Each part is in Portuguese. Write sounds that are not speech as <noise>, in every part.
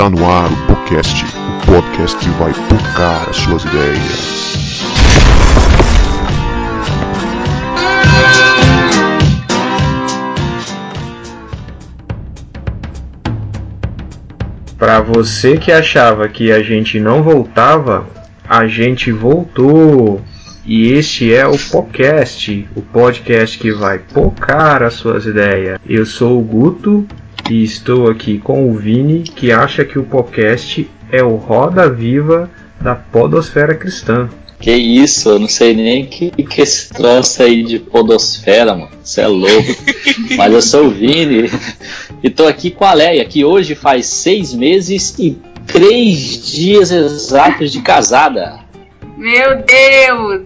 Está no ar o podcast, o podcast que vai tocar as suas ideias. Para você que achava que a gente não voltava, a gente voltou. E este é o podcast, o podcast que vai pocar as suas ideias. Eu sou o Guto e estou aqui com o Vini, que acha que o podcast é o Roda Viva da Podosfera Cristã. Que isso, eu não sei nem que, que esse troço aí de podosfera, mano. Você é louco. <laughs> Mas eu sou o Vini e tô aqui com a Leia, que hoje faz seis meses e três dias exatos de casada. Meu Deus!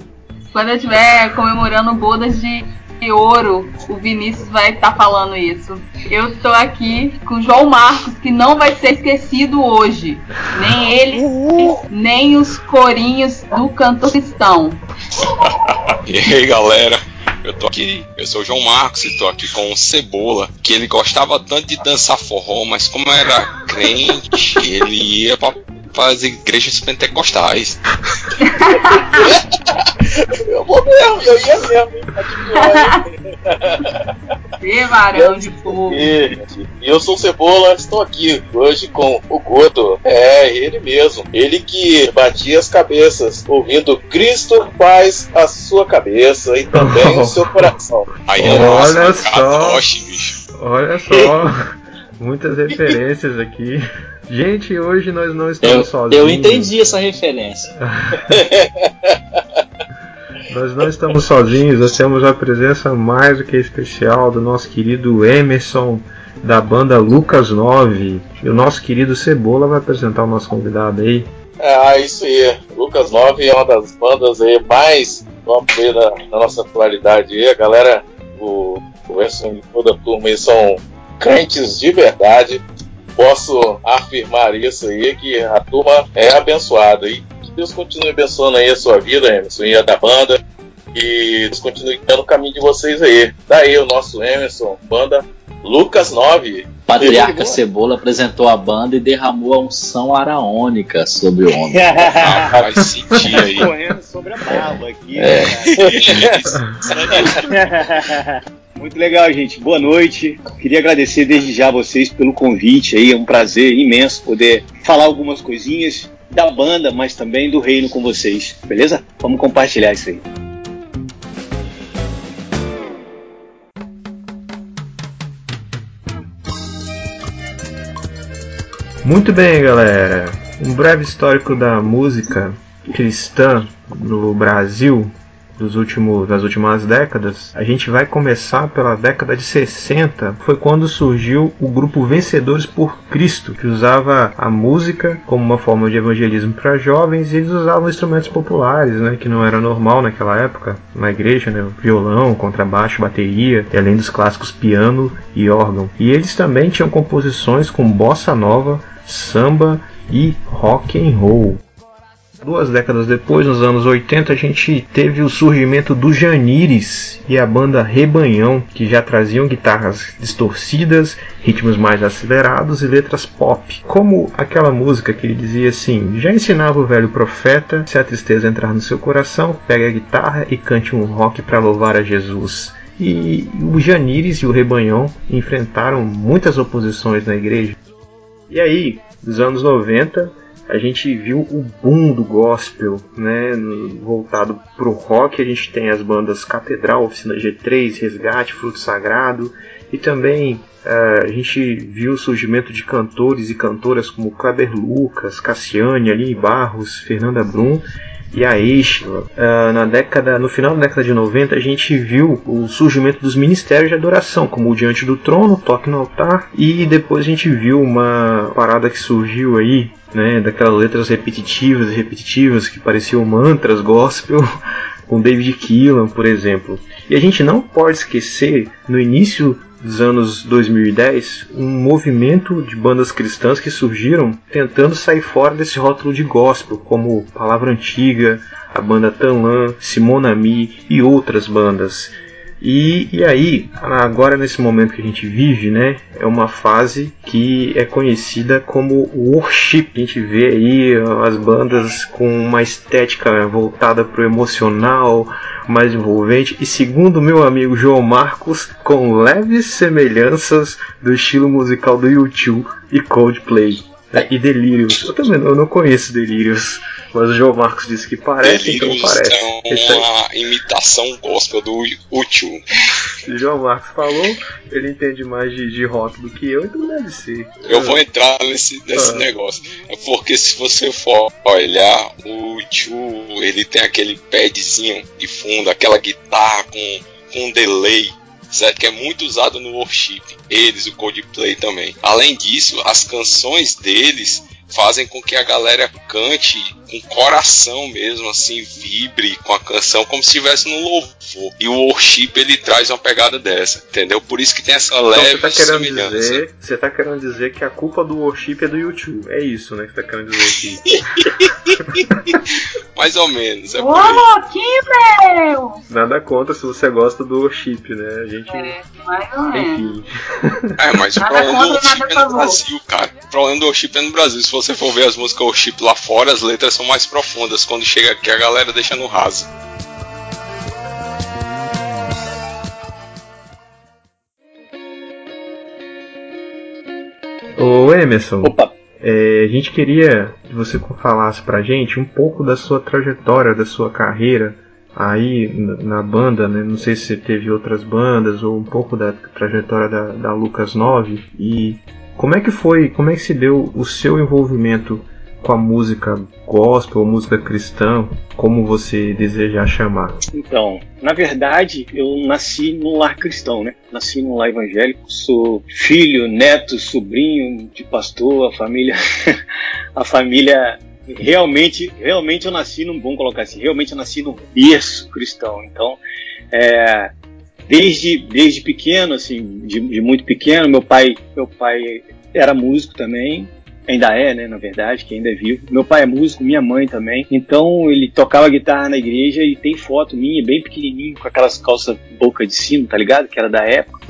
Quando eu estiver comemorando bodas de ouro, o Vinícius vai estar tá falando isso. Eu estou aqui com o João Marcos, que não vai ser esquecido hoje. Nem ele, nem os corinhos do canto cristão. e aí, galera? Eu tô aqui, eu sou o João Marcos e tô aqui com o Cebola, que ele gostava tanto de dançar forró, mas como era crente, ele ia pra para as igrejas pentecostais. <laughs> eu vou mesmo, eu ia mesmo. Que varão de fogo. E eu sou o Cebola, estou aqui hoje com o Goto. É, ele mesmo. Ele que batia as cabeças, ouvindo Cristo faz a sua cabeça e também o seu coração. Aí, olha só. Olha <laughs> só. Muitas referências aqui. Gente, hoje nós não estamos eu, sozinhos. Eu entendi essa referência. <laughs> nós não estamos sozinhos, nós temos a presença mais do que especial do nosso querido Emerson da banda Lucas 9. E o nosso querido Cebola vai apresentar o nosso convidado aí. É, isso aí. Lucas 9 é uma das bandas aí mais na, na nossa atualidade aí. A galera, o, o Emerson e toda a turma aí são crentes de verdade posso afirmar isso aí, que a turma é abençoada. E que Deus continue abençoando aí a sua vida, Emerson, e a da banda. E Deus continue dando o caminho de vocês aí. Daí o nosso Emerson, banda Lucas 9. Patriarca Cebola apresentou a banda e derramou a unção araônica sobre o homem. <laughs> ah, vai sentir aí. Correndo sobre a barba aqui. É. Né? <laughs> <laughs> Muito legal, gente. Boa noite. Queria agradecer desde já vocês pelo convite aí. É um prazer imenso poder falar algumas coisinhas da banda, mas também do reino com vocês. Beleza? Vamos compartilhar isso aí. Muito bem, galera. Um breve histórico da música cristã no Brasil dos últimos, das últimas décadas, a gente vai começar pela década de 60, foi quando surgiu o grupo Vencedores por Cristo, que usava a música como uma forma de evangelismo para jovens e eles usavam instrumentos populares, né, que não era normal naquela época na igreja, né, violão, contrabaixo, bateria, e além dos clássicos piano e órgão. E eles também tinham composições com bossa nova, samba e rock and roll. Duas décadas depois, nos anos 80, a gente teve o surgimento do Janires e a banda Rebanhão, que já traziam guitarras distorcidas, ritmos mais acelerados e letras pop. Como aquela música que ele dizia assim: Já ensinava o velho profeta, se a tristeza entrar no seu coração, pegue a guitarra e cante um rock para louvar a Jesus. E o Janires e o Rebanhão enfrentaram muitas oposições na igreja. E aí, nos anos 90, a gente viu o boom do gospel, né, voltado pro rock, a gente tem as bandas Catedral, Oficina G3, Resgate, Fruto Sagrado, e também uh, a gente viu o surgimento de cantores e cantoras como Kleber Lucas, Cassiane, Aline Barros, Fernanda Brum, e a Estila. Uh, na década, no final da década de 90, a gente viu o surgimento dos ministérios de adoração, como o Diante do Trono, Toque no Altar, e depois a gente viu uma parada que surgiu aí, né, daquelas letras repetitivas e repetitivas que pareciam mantras gospel, <laughs> com David Keelan, por exemplo. E a gente não pode esquecer, no início dos anos 2010 um movimento de bandas cristãs que surgiram tentando sair fora desse rótulo de gospel, como Palavra Antiga, a banda Tanlan, Simonami e outras bandas. E, e aí, agora nesse momento que a gente vive, né, é uma fase que é conhecida como worship. A gente vê aí as bandas com uma estética voltada para o emocional, mais envolvente e segundo meu amigo João Marcos, com leves semelhanças do estilo musical do YouTube e Coldplay. É, e Delirious. Eu também não, eu não conheço Delirious. Mas o João Marcos disse que parece, Delirious então parece. É uma imitação gospel do U2. O João Marcos falou, ele entende mais de, de rock do que eu, então deve ser. Eu vou entrar nesse, nesse Ah. negócio. É porque se você for olhar, o U2, ele tem aquele padzinho de fundo, aquela guitarra com, com delay. Certo? Que é muito usado no worship. Eles, o Coldplay também. Além disso, as canções deles fazem com que a galera cante com coração mesmo, assim, vibre com a canção como se estivesse no louvor. E o worship ele traz uma pegada dessa, entendeu? Por isso que tem essa Então leve você tá querendo semelhança. dizer, você tá querendo dizer que a culpa do worship é do YouTube. É isso, né, que você tá querendo dizer aqui. <laughs> Mais ou menos. É. Ô, que meu! Nada contra se você gosta do worship, né? A gente, É, mais ou menos. enfim. É, mas o Nada problema do worship é no. Brasil, cara. O problema do worship é no Brasil. Se você for ver as músicas worship lá fora, as letras são mais profundas. Quando chega aqui, a galera deixa no raso. Ô Emerson, Opa, é, a gente queria que você falasse pra gente um pouco da sua trajetória, da sua carreira aí na, na banda, né? Não sei se você teve outras bandas ou um pouco da trajetória da, da Lucas 9 e como é que foi, como é que se deu o seu envolvimento com a música gospel música cristã, como você desejar chamar? Então, na verdade, eu nasci num lar cristão, né? Nasci num lar evangélico, sou filho, neto, sobrinho de pastor, a família, <laughs> a família realmente, realmente eu nasci num, vamos colocar assim, realmente eu nasci num berço cristão. Então, é, desde desde pequeno, assim, de, de muito pequeno, meu pai, meu pai era músico também, ainda é, né, na verdade, que ainda é vivo. Meu pai é músico, minha mãe também. Então ele tocava guitarra na igreja e tem foto minha, bem pequenininho, com aquelas calças boca de sino, tá ligado? Que era da época.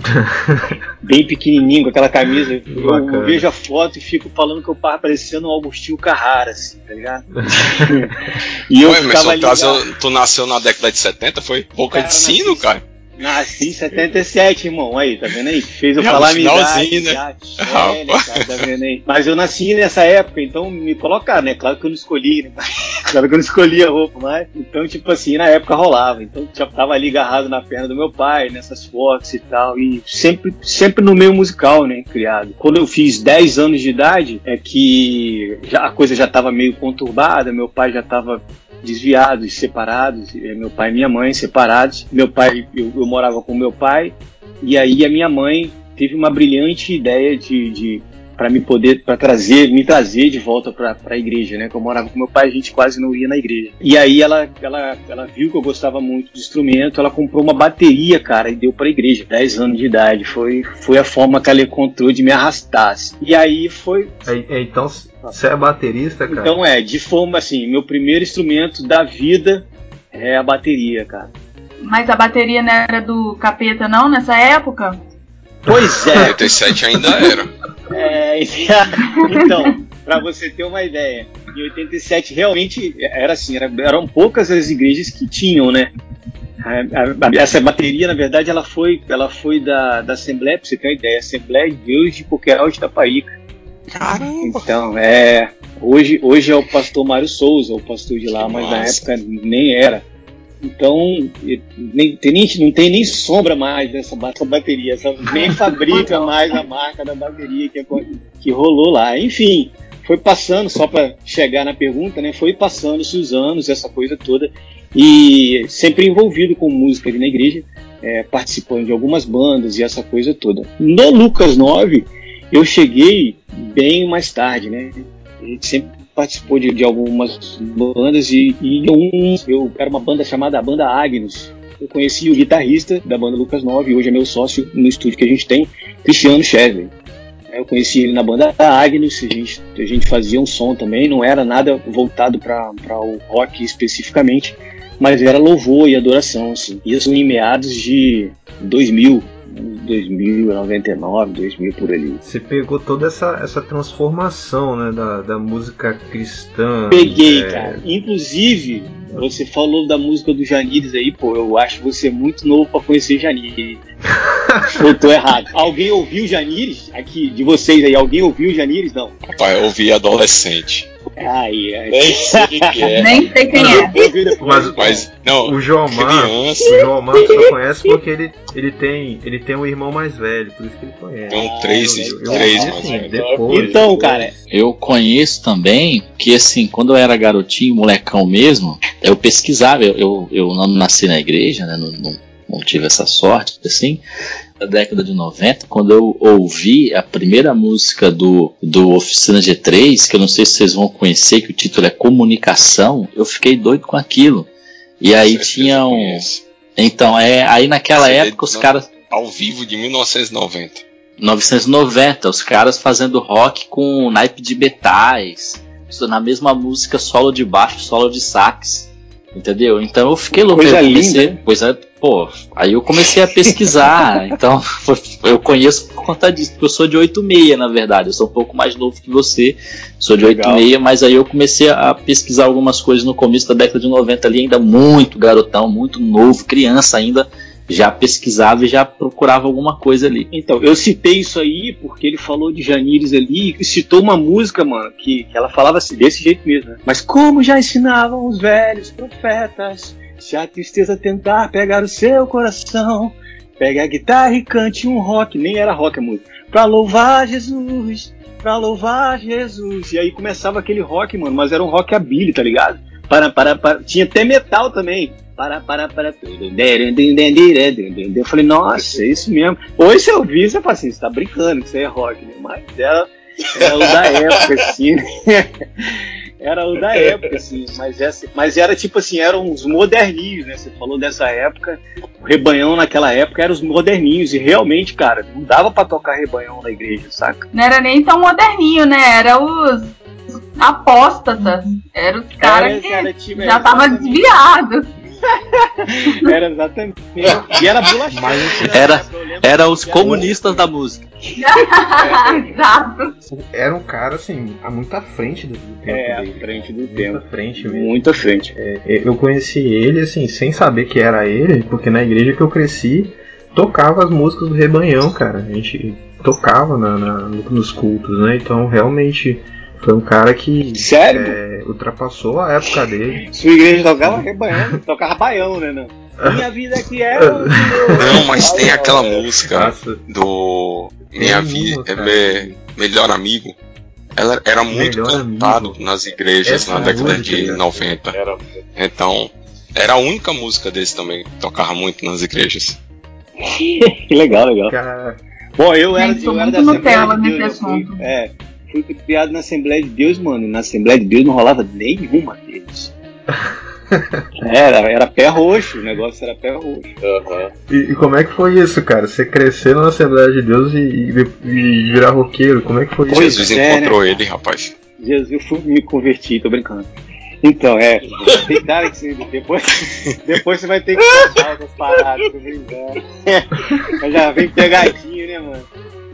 <laughs> bem pequenininho, com aquela camisa. Eu Bacana. vejo a foto e fico falando que eu tava parecendo um Augustinho Carrara, assim, tá ligado? <laughs> e eu Ô, ficava Emerson, ali. tu, tu nasceu na década de 70, foi? Boca Cara, de sino, nasci- cara. Nasci em 77, irmão. Aí, tá vendo aí? Fez eu Já falar minha idade. né? Já, <laughs> cara, tá vendo aí? Mas eu nasci nessa época, então me colocaram, né? Claro que eu não escolhi, né? <laughs> Claro que eu não escolhi a roupa, mas. Então, tipo assim, na época rolava. Então, já tava ali agarrado na perna do meu pai, nessas fotos e tal. E sempre, sempre no meio musical, né? Criado. Quando eu fiz 10 anos de idade, é que já, a coisa já tava meio conturbada, meu pai já tava desviados, separados, meu pai e minha mãe separados. Meu pai, eu, eu morava com meu pai, e aí a minha mãe teve uma brilhante ideia de, de para me poder, para trazer, me trazer de volta para a igreja, né? Que eu morava com meu pai, a gente quase não ia na igreja. E aí ela, ela, ela viu que eu gostava muito de instrumento, ela comprou uma bateria, cara, e deu para a igreja. 10 anos de idade, foi, foi a forma que ela encontrou de me arrastar. E aí foi, É, é, então, você é baterista, cara? então é, de forma assim, meu primeiro instrumento da vida é a bateria, cara. Mas a bateria não era do capeta, não, nessa época? Pois é, <laughs> 87 ainda era. é <laughs> então, pra você ter uma ideia, em 87 realmente era assim, era- eram poucas as igrejas que tinham, né? A- a- Essa bateria, na verdade, ela foi, ela foi da, da Assembleia, pra você ter uma ideia, Assembleia de Deus de Coqueiral de Itapaíca. Caramba! Então, é. Hoje, hoje é o pastor Mário Souza, o pastor de lá, Que mas na época nem era. Então, nem, tem nem- não tem nem sombra mais dessa ba- essa bateria, essa- nem <laughs> fabrica mais a marca da bateria que, que rolou lá. Enfim, foi passando, só para chegar na pergunta, né? Foi passando-se os anos, essa coisa toda, e sempre envolvido com música ali na igreja, é, participando de algumas bandas e essa coisa toda. No Lucas 9, eu cheguei bem mais tarde, né? A gente sempre participou de, de algumas bandas e, e um, eu era uma banda chamada Banda Agnus. Eu conheci o guitarrista da banda Lucas 9 e hoje é meu sócio no estúdio que a gente tem, Cristiano Chesley. Eu conheci ele na banda Agnus, a gente, a gente fazia um som também, não era nada voltado para o rock especificamente, mas era louvor e adoração, assim. Isso em meados de 2000, 2000, 99, 2000 por ali. Você pegou toda essa, essa transformação né, da, da música cristã. Peguei, é, cara. Inclusive, você falou da música do Janires aí, pô, eu acho você muito novo pra conhecer Janires. <laughs> eu tô errado. Alguém ouviu Janires? Aqui, de vocês aí, alguém ouviu Janires? Não. Rapaz, eu ouvi adolescente. Aí, aí. Nem sei é. Nem quem é. Depois? Mas, Mas, não, o João Marcos, o João Marcos só conhece porque ele, ele, tem, ele tem um irmão mais velho, por isso que ele conhece. Tem três, eu, eu três ouvi, mais assim, velho. depois. Então, cara, Eu conheço também que, assim, quando eu era garotinho, molecão mesmo, eu pesquisava. Eu, eu, eu não nasci na igreja, né? Não, não, não tive essa sorte, assim. Na década de 90, quando eu ouvi a primeira música do, do Oficina G3, que eu não sei se vocês vão conhecer, que o título é Comunicação, eu fiquei doido com aquilo. E aí tinha um. Então, é, aí naquela CD época os caras. Ao vivo de 1990. 1990, os caras fazendo rock com naipe de metais, na mesma música solo de baixo, solo de sax, entendeu? Então eu fiquei louco, Coisa eu comecei, linda, coisa, pô, aí eu comecei a pesquisar, <laughs> então eu conheço por conta disso, porque eu sou de 86 na verdade, eu sou um pouco mais novo que você, sou de Legal. 86, mas aí eu comecei a pesquisar algumas coisas no começo da década de 90 ali, ainda muito garotão, muito novo, criança ainda, já pesquisava e já procurava alguma coisa ali. Então, eu citei isso aí porque ele falou de Janires ali e citou uma música, mano, que, que ela falava assim, desse jeito mesmo, né? Mas como já ensinavam os velhos profetas, se a tristeza tentar pegar o seu coração, pegue a guitarra e cante um rock, nem era rock a música, pra louvar Jesus, pra louvar Jesus. E aí começava aquele rock, mano, mas era um rock abile, tá ligado? Para, para, para. Tinha até metal também. Para, para, para. Eu falei, nossa, é isso mesmo. Hoje eu vi, você fala assim, você tá brincando, que isso aí é rock, né? Mas era, era o da época, assim, né? <laughs> Era o da época, assim, mas, essa, mas era tipo assim, eram os moderninhos, né? Você falou dessa época, o rebanhão naquela época eram os moderninhos, e realmente, cara, não dava pra tocar rebanhão na igreja, saca? Não era nem tão moderninho, né? Era os apóstatas. Era os caras que era, já tava desviado. <laughs> Era exatamente. E era bolacha. Era- Era os comunistas da música. <laughs> Exato. Era um cara, assim, a muito à frente do, tempo É, à frente do Muito tempo. à frente mesmo. Muito à frente. É, eu conheci ele, assim, sem saber que era ele, porque na igreja que eu cresci, tocava as músicas do Rebanhão, cara. A gente tocava na, na- nos cultos, né? Então, realmente, foi um cara que Sério? é, ultrapassou a época dele. Sua igreja tocava rebanhão, tocava baião, né? Não? Minha vida aqui é. o- Não, mas tem aquela música Nossa, do Minha Vida é me- Melhor Amigo. Ela era muito Melhor cantado Amigo. nas igrejas Essa na década de cara. 90. Era Então, era a única música desse também que tocava muito nas igrejas. <laughs> Que legal, legal. cara, Bom, eu era, Gente, sou eu era muito Nutella nesse assunto. é, fui criado na Assembleia de Deus, mano. e Na Assembleia de Deus não rolava nenhuma deles. <laughs> Era, era pé roxo, o negócio era pé roxo. Aham. e, e como é que foi isso, cara? Você crescer na Assembleia de Deus e, e- e virar roqueiro, como é que foi Pois isso? Jesus é, encontrou ele, rapaz. Jesus, eu fui me converti, tô brincando. Então, é. Tem cara que você, depois, <laughs> depois você vai ter que contar outras paradas, tô brincando. <laughs> Mas já vem pegadinho, né, mano?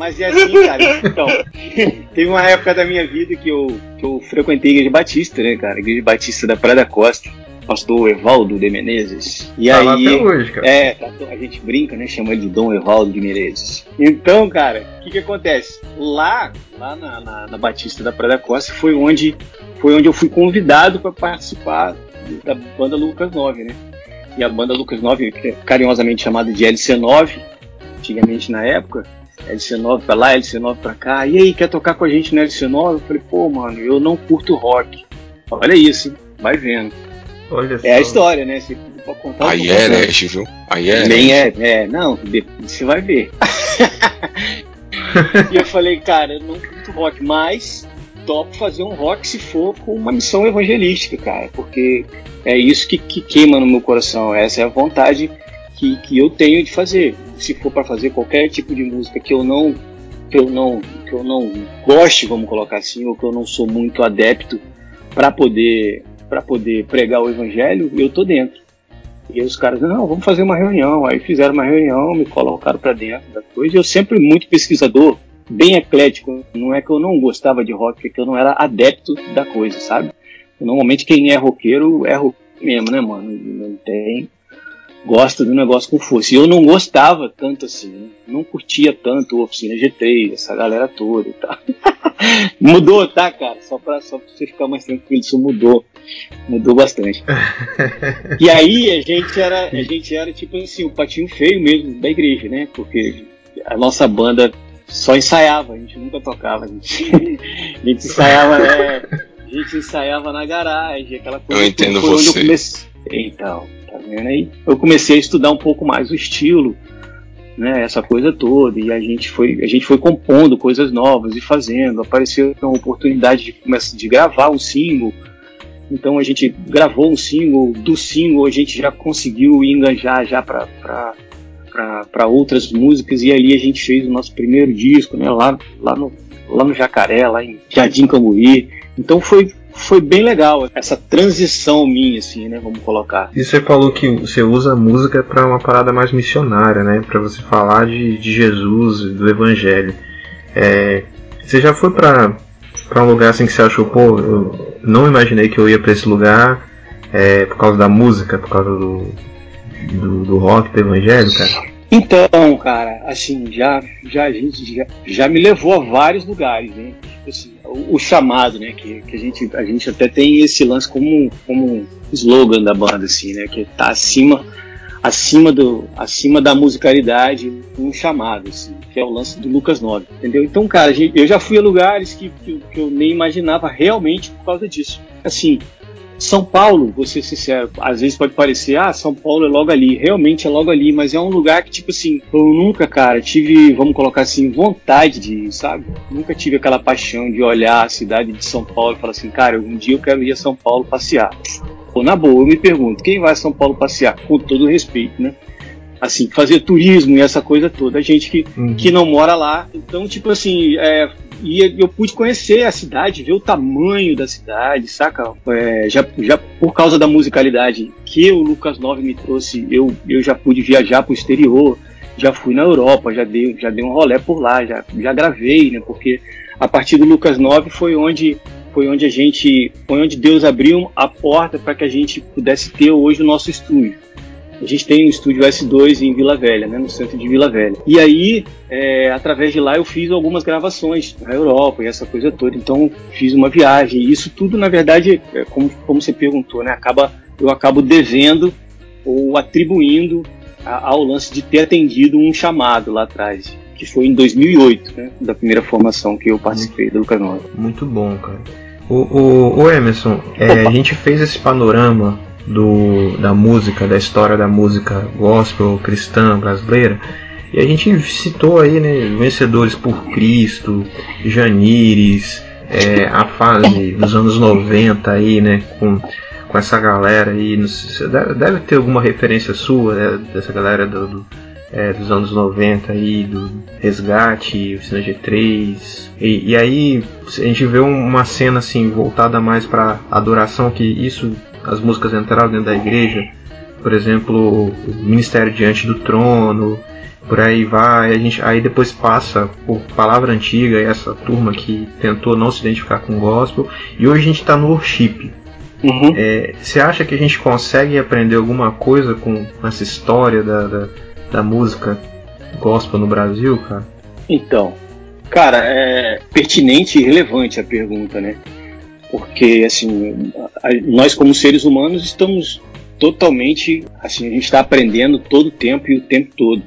Mas é assim, cara. Então, <laughs> teve uma época da minha vida que eu, que eu frequentei a Igreja Batista, né, cara? Igreja Batista da Praia da Costa. Pastor Evaldo de Menezes. E Tá aí. até hoje, cara. É, tá- a gente brinca, né? Chama de Dom Evaldo de Menezes. Então, cara, o que que acontece? Lá, lá na, na- na Batista da Praia da Costa, foi onde, foi onde eu fui convidado para participar da banda Lucas 9, né? E a banda Lucas 9, que é carinhosamente chamada de LC9, antigamente na época, LC9 pra lá, LC9 pra cá. E aí, quer tocar com a gente no LC9? Eu falei, pô, mano, eu não curto rock. Olha isso, hein? vai vendo. Olha só. É a história, né? Você pode contar Aí é herege, viu? Aí é Nem herege. é, é, não, você vai ver. <laughs> e eu falei, cara, eu não curto rock, mas topo fazer um rock se for com uma missão evangelística, cara, porque é isso que, que queima no meu coração, essa é a vontade que, que eu tenho de fazer. Se for para fazer qualquer tipo de música que eu não que eu não que eu não goste, vamos colocar assim, ou que eu não sou muito adepto para poder para poder pregar o evangelho, eu tô dentro. E os caras, não, vamos fazer uma reunião. Aí fizeram uma reunião, me colocaram para dentro da coisa. Eu sempre muito pesquisador, bem eclético. Não é que eu não gostava de rock, é que eu não era adepto da coisa, sabe? Normalmente quem é roqueiro é roqueiro mesmo, né, mano? Não tem. Gosta do negócio com força. E eu não gostava tanto assim, né? Não curtia tanto o Oficina G3, essa galera toda e tal. <laughs> mudou, tá, cara? Só pra, só pra você ficar mais tranquilo, isso mudou. Mudou bastante. <laughs> e aí a gente era, a gente era tipo assim, o patinho feio mesmo da igreja, né? Porque a nossa banda só ensaiava, a gente nunca tocava. A gente, a gente ensaiava, né? A gente ensaiava na garagem, aquela coisa. Eu entendo foi onde você. Eu comecei... Então, tá vendo aí? Eu comecei a estudar um pouco mais o estilo, né? Essa coisa toda. E a gente foi, a gente foi compondo coisas novas e fazendo. Apareceu uma oportunidade de, começar, de gravar um single. Então a gente gravou um single. Do single a gente já conseguiu enganjar já para para outras músicas e ali a gente fez o nosso primeiro disco, né? Lá, lá, no, lá no Jacaré, lá em Jardim Cambuí. Então foi, foi bem legal essa transição minha, assim, né? Vamos colocar. E você falou que você usa a música para uma parada mais missionária, né? Para você falar de, de Jesus, do Evangelho. É, você já foi para para um lugar assim que você achou, pô, eu não imaginei que eu ia para esse lugar é, por causa da música, por causa do, do, do rock, do Evangelho, cara? Então, cara, assim, já, já a gente já, já me levou a vários lugares, né? Tipo assim, o, chamado, né? Que, que a, gente, a gente até tem esse lance como, como slogan da banda, assim, né? Que tá acima, acima, do, acima da musicalidade, um chamado, assim, que é o lance do Lucas 9, entendeu? Então, cara, eu já fui a lugares que, que, que eu nem imaginava realmente por causa disso. Assim, são Paulo, vou ser sincero, às vezes pode parecer, ah, São Paulo é logo ali, realmente é logo ali, mas é um lugar que, tipo assim, eu nunca, cara, tive, vamos colocar assim, vontade de ir, sabe? Nunca tive aquela paixão de olhar a cidade de São Paulo e falar assim, cara, um dia eu quero ir a São Paulo passear. Ou na boa, eu me pergunto, quem vai a São Paulo passear? Com todo respeito, né? Assim, fazer turismo e essa coisa toda, a gente que, uhum. que não mora lá. Então, tipo assim, é, e eu pude conhecer a cidade, ver o tamanho da cidade, saca? É, já, já por causa da musicalidade que o Lucas 9 me trouxe, eu, eu já pude viajar para o exterior, já fui na Europa, já dei, já dei um rolé por lá, já, já gravei, né? Porque a partir do Lucas 9 foi onde foi onde a gente, foi onde Deus abriu a porta para que a gente pudesse ter hoje o nosso estúdio. A gente tem um estúdio S2 em Vila Velha, né, no centro de Vila Velha. E aí, é, através de lá, eu fiz algumas gravações na Europa e essa coisa toda. Então, fiz uma viagem. E isso tudo, na verdade, é, como, como você perguntou, né, acaba, eu acabo devendo ou atribuindo a, ao lance de ter atendido um chamado lá atrás, que foi em 2008, né, da primeira formação que eu participei do Lucas Nova. Muito bom, cara. O, o, o Emerson, é, a gente fez esse panorama do, da música, da história da música gospel cristã brasileira. E a gente citou aí, né, vencedores por Cristo, Janires, é, a fase dos anos 90 aí, né, com, com essa galera aí. Deve, ter alguma referência sua né, dessa galera do, do é, dos anos 90 aí, do Resgate, o Cine G3. E, e, aí a gente vê uma cena assim voltada mais para adoração, que isso as músicas entraram dentro da igreja, por exemplo, o Ministério Diante do Trono, por aí vai, a gente, aí depois passa por Palavra Antiga, essa turma que tentou não se identificar com o gospel, e hoje a gente está no worship. Uhum. É, você acha que a gente consegue aprender alguma coisa com essa história da, da, da música gospel no Brasil, cara? Então, cara, é pertinente e relevante a pergunta, né? porque assim nós como seres humanos estamos totalmente assim a gente está aprendendo todo o tempo e o tempo todo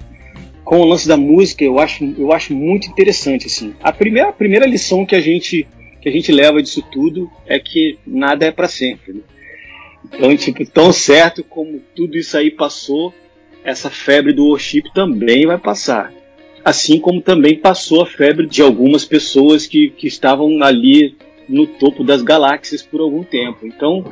com o lance da música eu acho eu acho muito interessante assim a primeira a primeira lição que a gente que a gente leva disso tudo é que nada é para sempre né? então tipo tão certo como tudo isso aí passou essa febre do worship também vai passar assim como também passou a febre de algumas pessoas que, que estavam ali no topo das galáxias por algum tempo. Então,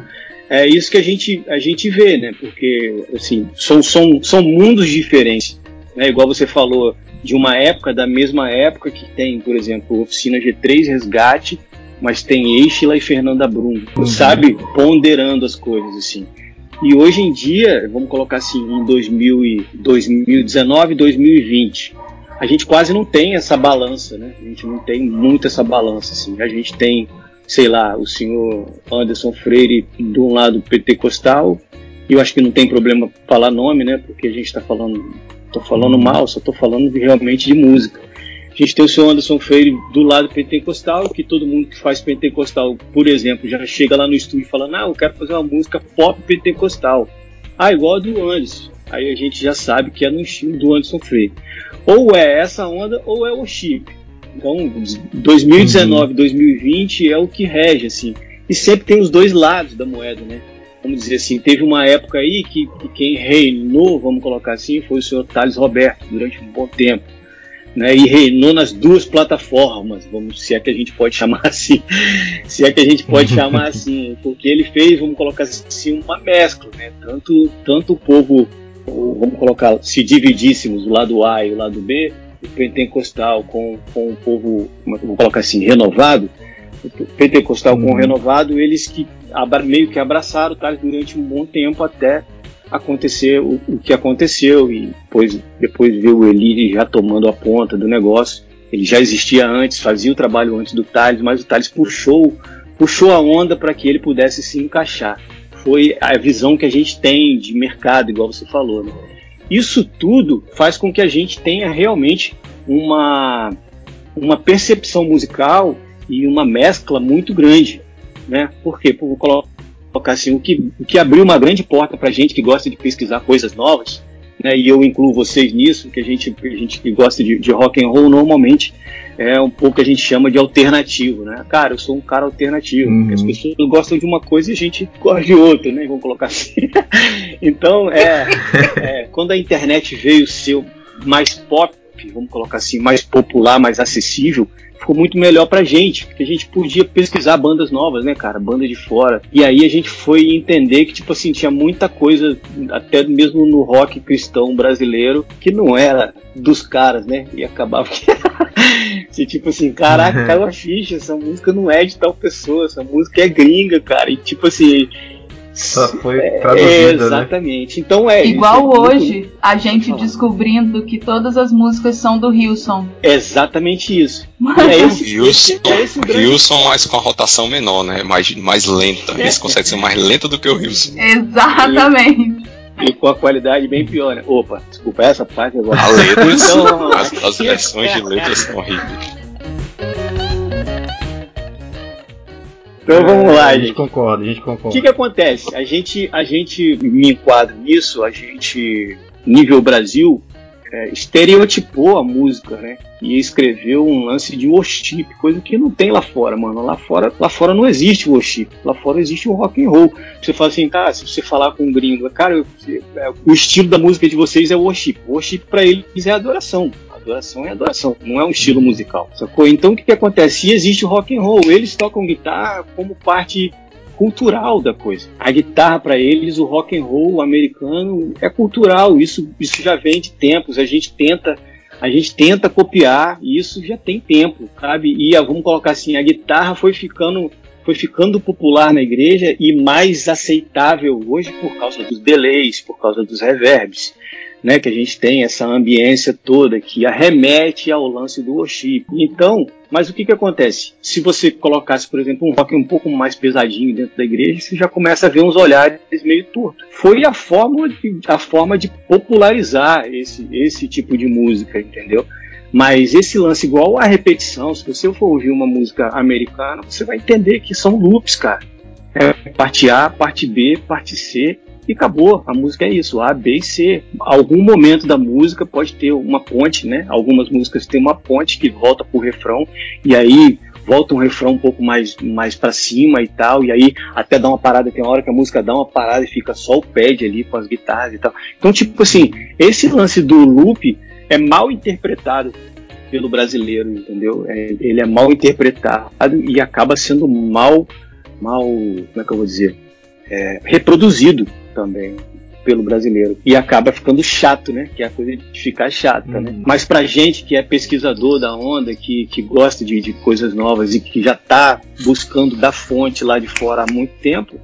é isso que a gente, a gente vê, né? Porque, assim, são, são, são mundos diferentes. Né? Igual você falou, de uma época, da mesma época que tem, por exemplo, Oficina G3 Resgate, mas tem Eichla e Fernanda Brum, uhum. sabe? Ponderando as coisas, assim. E hoje em dia, vamos colocar assim, em 2000 e 2019, 2020, a gente quase não tem essa balança, né? A gente não tem muito essa balança, assim. A gente tem, sei lá, o senhor Anderson Freire de um lado pentecostal, e eu acho que não tem problema falar nome, né? Porque a gente está falando, tô falando mal, só tô falando realmente de música. A gente tem o senhor Anderson Freire do lado pentecostal, que todo mundo que faz pentecostal, por exemplo, já chega lá no estúdio falando, ah, eu quero fazer uma música pop pentecostal. Ah, igual a do Anderson. Aí a gente já sabe que é no estilo do Anderson Freire. Ou é essa onda, ou é o chip. Então, 2019, 2020 é o que rege, assim. E sempre tem os dois lados da moeda, né? Vamos dizer assim, teve uma época aí que, que quem reinou, vamos colocar assim, foi o senhor Thales Roberto, durante um bom tempo né, e reinou nas duas plataformas, vamos, se é que a gente pode chamar <laughs> assim, se é que a gente pode <laughs> chamar assim, porque ele fez, vamos colocar assim, uma mescla, né, tanto, tanto o povo, vamos colocar, se dividíssemos o lado A e o lado B, o pentecostal com, com o povo, vamos colocar assim, renovado, o pentecostal com o uhum. renovado, eles que meio que abraçaram tá, durante um bom tempo até acontecer o, o, que aconteceu e depois, depois ver o Eli já tomando a ponta do negócio. Ele já existia antes, fazia o trabalho antes do Thales, mas o Thales puxou, puxou a onda para que ele pudesse se encaixar. Foi a visão que a gente tem de mercado, igual você falou. Né? Isso tudo faz com que a gente tenha realmente uma, uma percepção musical e uma mescla muito grande. Né? Por quê? Por, assim, o que, o que abriu uma grande porta para gente que gosta de pesquisar coisas novas, né, e eu incluo vocês nisso, que a gente, a gente que gosta de, de rock and roll normalmente é um pouco que a gente chama de alternativo, né? Cara, eu sou um cara alternativo, uhum. as pessoas gostam de uma coisa e a gente gosta de outra, né? Vamos colocar assim. <laughs> então, é, é, quando a internet veio ser mais pop, vamos colocar assim, mais popular, mais acessível, ficou muito melhor pra gente, porque a gente podia pesquisar bandas novas, né, cara, banda de fora. E aí a gente foi entender que, tipo assim, tinha muita coisa, até mesmo no rock cristão brasileiro, que não era dos caras, né? E acabava que. <laughs> Você, tipo assim, caraca, caiu a ficha, essa música não é de tal pessoa, essa música é gringa, cara. E tipo assim, só foi é, traduzida, é, exatamente. Né? Então é igual é hoje muito... a gente descobrindo que todas as músicas são do Hilson. exatamente isso. É esse, Wilson, é esse Wilson, mas com a rotação menor, né? Mais, mais lenta. Esse consegue ser mais lento do que o Wilson. Exatamente. E, e com a qualidade bem pior, né? Opa, desculpa essa parte agora. A letra, então, as, as versões de letras são horríveis. Então vamos lá, a gente. concorda, a gente concorda. O que, que acontece? A gente, a gente me enquadra nisso, a gente, nível Brasil, é, estereotipou a música, né? E escreveu um lance de worship, coisa que não tem lá fora, mano. Lá fora, lá fora não existe worship. Lá fora existe o rock and roll. Você fala assim, cara, se você falar com um gringo, cara, eu, é, o estilo da música de vocês é worship. Worship para eles é adoração. Adoração é adoração, não é um estilo musical, sacou? Então o que, que acontece? Se existe o rock and roll, eles tocam guitarra como parte cultural da coisa. A guitarra para eles, o rock and roll americano é cultural. Isso, isso já vem de tempos. A gente tenta, a gente tenta copiar. E isso já tem tempo, sabe? E vamos colocar assim, a guitarra foi ficando foi ficando popular na igreja e mais aceitável hoje por causa dos delays, por causa dos reverbs né, que a gente tem essa ambiência toda que arremete ao lance do worship. Então, mas o que, que acontece? Se você colocasse, por exemplo, um rock um pouco mais pesadinho dentro da igreja, você já começa a ver uns olhares meio tortos. Foi a forma de, a forma de popularizar esse, esse tipo de música, entendeu? Mas esse lance, igual a repetição, se você for ouvir uma música americana, você vai entender que são loops, cara. É parte A, parte B, parte C, e acabou. A música é isso, A, B e C. Algum momento da música pode ter uma ponte, né? Algumas músicas têm uma ponte que volta pro refrão e aí volta um refrão um pouco mais, mais para cima e tal, e aí até dá uma parada, tem uma hora que a música dá uma parada e fica só o pad ali com as guitarras e tal. Então, tipo assim, esse lance do loop é mal interpretado pelo brasileiro, entendeu? É, ele é mal interpretado e acaba sendo mal, mal, como é que eu vou dizer? É, reproduzido também pelo brasileiro. E acaba ficando chato, né? Que é a coisa de ficar chata, né? uhum. né? Mas pra gente que é pesquisador da onda, que, que gosta de, de coisas novas e que já tá buscando da fonte lá de fora há muito tempo,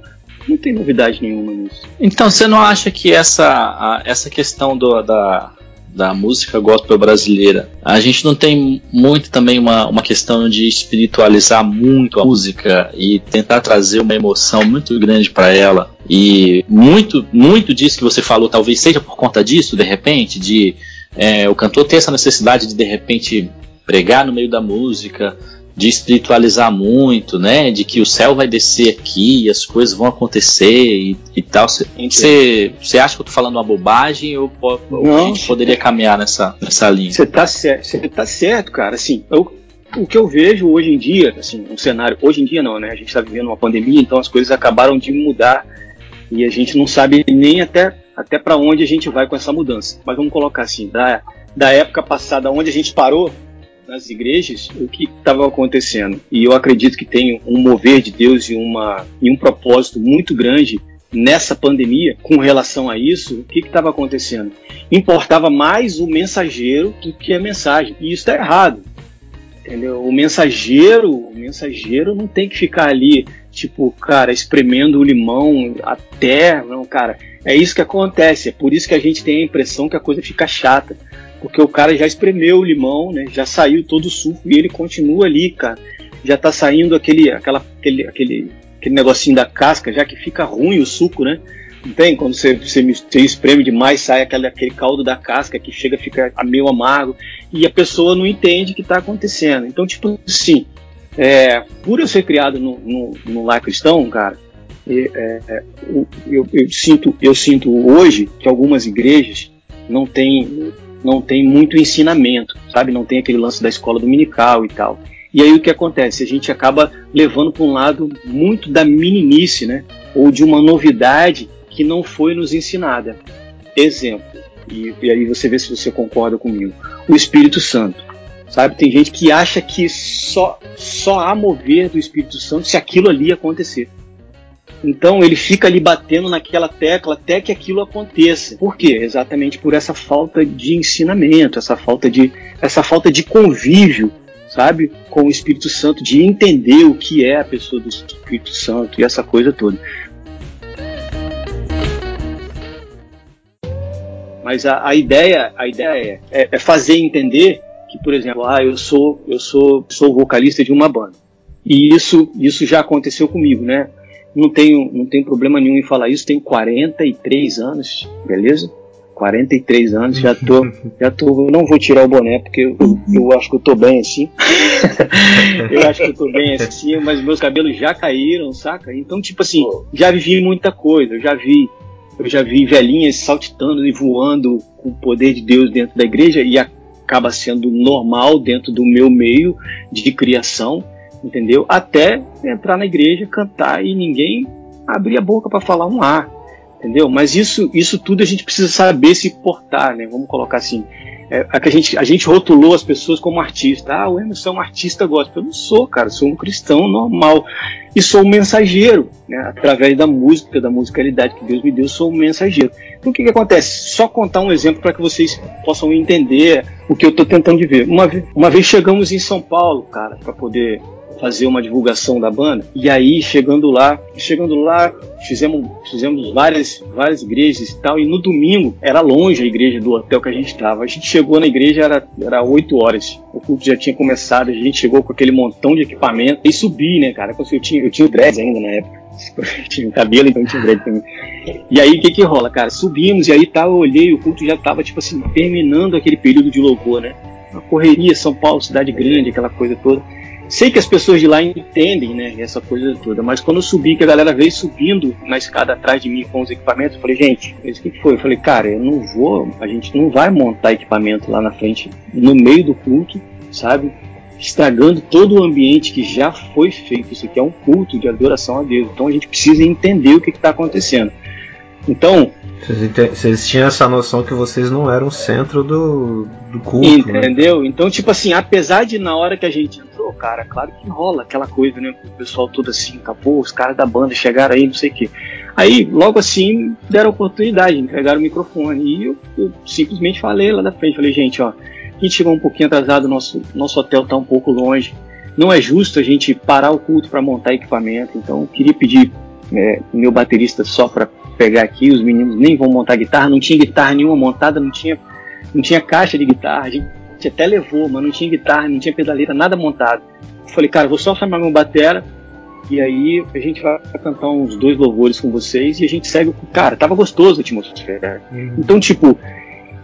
Não tem novidade nenhuma nisso. Então, você não acha que essa, a, essa questão do, da, da música gospel brasileira, a gente não tem muito também uma, uma questão de espiritualizar muito a música e tentar trazer uma emoção muito grande para ela? E muito, muito disso que você falou, talvez seja por conta disso, de repente, de é, o cantor ter essa necessidade de de repente pregar no meio da música, de espiritualizar muito, né? De que o céu vai descer aqui, as coisas vão acontecer e, e tal. Você acha que eu tô falando uma bobagem ou, ou a gente poderia caminhar nessa, nessa linha? Você tá tá certo, cara. Assim, eu, o que eu vejo hoje em dia, assim, um cenário, hoje em dia não, né? A gente tá vivendo uma pandemia, então as coisas acabaram de mudar e a gente não sabe nem até até para onde a gente vai com essa mudança. Mas vamos colocar assim, da, da época passada, onde a gente parou nas igrejas, o que estava acontecendo? E eu acredito que tem um mover de Deus e, uma, e um propósito muito grande nessa pandemia com relação a isso. O que estava acontecendo? Importava mais o mensageiro do que a mensagem. E isso está errado. Entendeu? O mensageiro, o mensageiro não tem que ficar ali, tipo, cara, espremendo o limão até, não, cara. É isso que acontece. É por isso que a gente tem a impressão que a coisa fica chata. Porque o cara já espremeu o limão, né? Já saiu todo o suco e ele continua ali, cara. Já tá saindo aquele, aquela, aquele, aquele, aquele negocinho da casca, já que fica ruim o suco, né? Não tem? Quando você, você, você espreme demais, sai aquele, aquele caldo da casca que chega a ficar meio amargo e a pessoa não entende o que está acontecendo. Então, tipo assim, é, por eu ser criado no, no, no lar cristão, cara, é, é, eu, eu, sinto, eu sinto hoje que algumas igrejas não têm não tem muito ensinamento, sabe? Não tem aquele lance da escola dominical e tal. E aí o que acontece? A gente acaba levando para um lado muito da meninice, né? Ou de uma novidade que não foi nos ensinada. Exemplo, e, e aí você vê se você concorda comigo. O Espírito Santo. Sabe, tem gente que acha que só, só há mover do Espírito Santo se aquilo ali acontecer. Então ele fica ali batendo naquela tecla até que aquilo aconteça. Por quê? Exatamente por essa falta de ensinamento, essa falta de, essa falta de convívio, sabe, com o Espírito Santo, de entender o que é a pessoa do Espírito Santo e essa coisa toda. Mas a, a ideia, a ideia é, é, é fazer entender que, por exemplo, ah, eu sou, eu sou, sou vocalista de uma banda. E isso, isso já aconteceu comigo, né? Não tenho, não tenho problema nenhum em falar isso. Tenho 43 anos, beleza? 43 anos, já tô, <laughs> já tô, não vou tirar o boné porque eu, eu acho que eu tô bem assim. <laughs> eu acho que eu tô bem assim, mas meus cabelos já caíram, saca? Então, tipo assim, já vivi muita coisa, eu já vi, eu já vi velhinhas saltitando e voando com o poder de Deus dentro da igreja e acaba sendo normal dentro do meu meio de criação, entendeu? Até entrar na igreja, cantar e ninguém abrir a boca para falar um ar entendeu? Mas isso, isso tudo a gente precisa saber se portar, né? Vamos colocar assim. É, a, que a, gente, a gente rotulou as pessoas como artista. Ah, o Emerson é um artista gospel. Eu não sou, cara. Sou um cristão normal. E sou um mensageiro, né? Através da música, da musicalidade que Deus me deu, sou um mensageiro. Então o que, que acontece? Só contar um exemplo para que vocês possam entender o que eu estou tentando de ver. Uma, uma vez chegamos em São Paulo, cara, para poder fazer uma divulgação da banda. E aí, chegando lá, chegando lá, fizemos, fizemos várias, várias igrejas e tal. E no domingo, era longe a igreja do hotel que a gente estava. A gente chegou na igreja, era, era 8 horas. O culto já tinha começado, a gente chegou com aquele montão de equipamento. E subi, né, cara? Eu tinha, eu tinha dreads ainda na época. <laughs> Eu tinha cabelo, então tinha dread também. E aí, o que que rola, cara? Subimos e aí tá, eu olhei, o culto já tava, tipo assim, terminando aquele período de louvor, né? Uma correria, São Paulo, cidade grande, aquela coisa toda. Sei que as pessoas de lá entendem, né, essa coisa toda, mas quando eu subi, que a galera veio subindo na escada atrás de mim com os equipamentos, eu falei, gente, o que foi? Eu falei, cara, eu não vou, a gente não vai montar equipamento lá na frente, no meio do culto, sabe? Estragando todo o ambiente que já foi feito. Isso aqui é um culto de adoração a Deus. Então a gente precisa entender o que está acontecendo. Então, vocês, tinham essa noção que vocês não eram o centro do, do culto. Entendeu? Né? Então, tipo assim, apesar de na hora que a gente entrou, cara, claro que rola aquela coisa, né? O pessoal todo assim, capô, os caras da banda chegaram aí, não sei o quê. Aí, logo assim, deram oportunidade, entregaram o microfone. E eu, eu simplesmente falei lá da frente, falei, gente, ó, a gente chegou um pouquinho atrasado, nosso, nosso hotel tá um pouco longe. Não é justo a gente parar o culto para montar equipamento, então queria pedir é, meu baterista só para pegar aqui, os meninos nem vão montar guitarra, não tinha guitarra nenhuma montada, não tinha, não tinha caixa de guitarra, a gente até levou, mas não tinha guitarra, não tinha pedaleira, nada montado. falei, cara, vou só chamar meu batera e aí a gente vai cantar uns dois louvores com vocês e a gente segue. Cara, tava gostoso a atmosfera. Uhum. Então, tipo,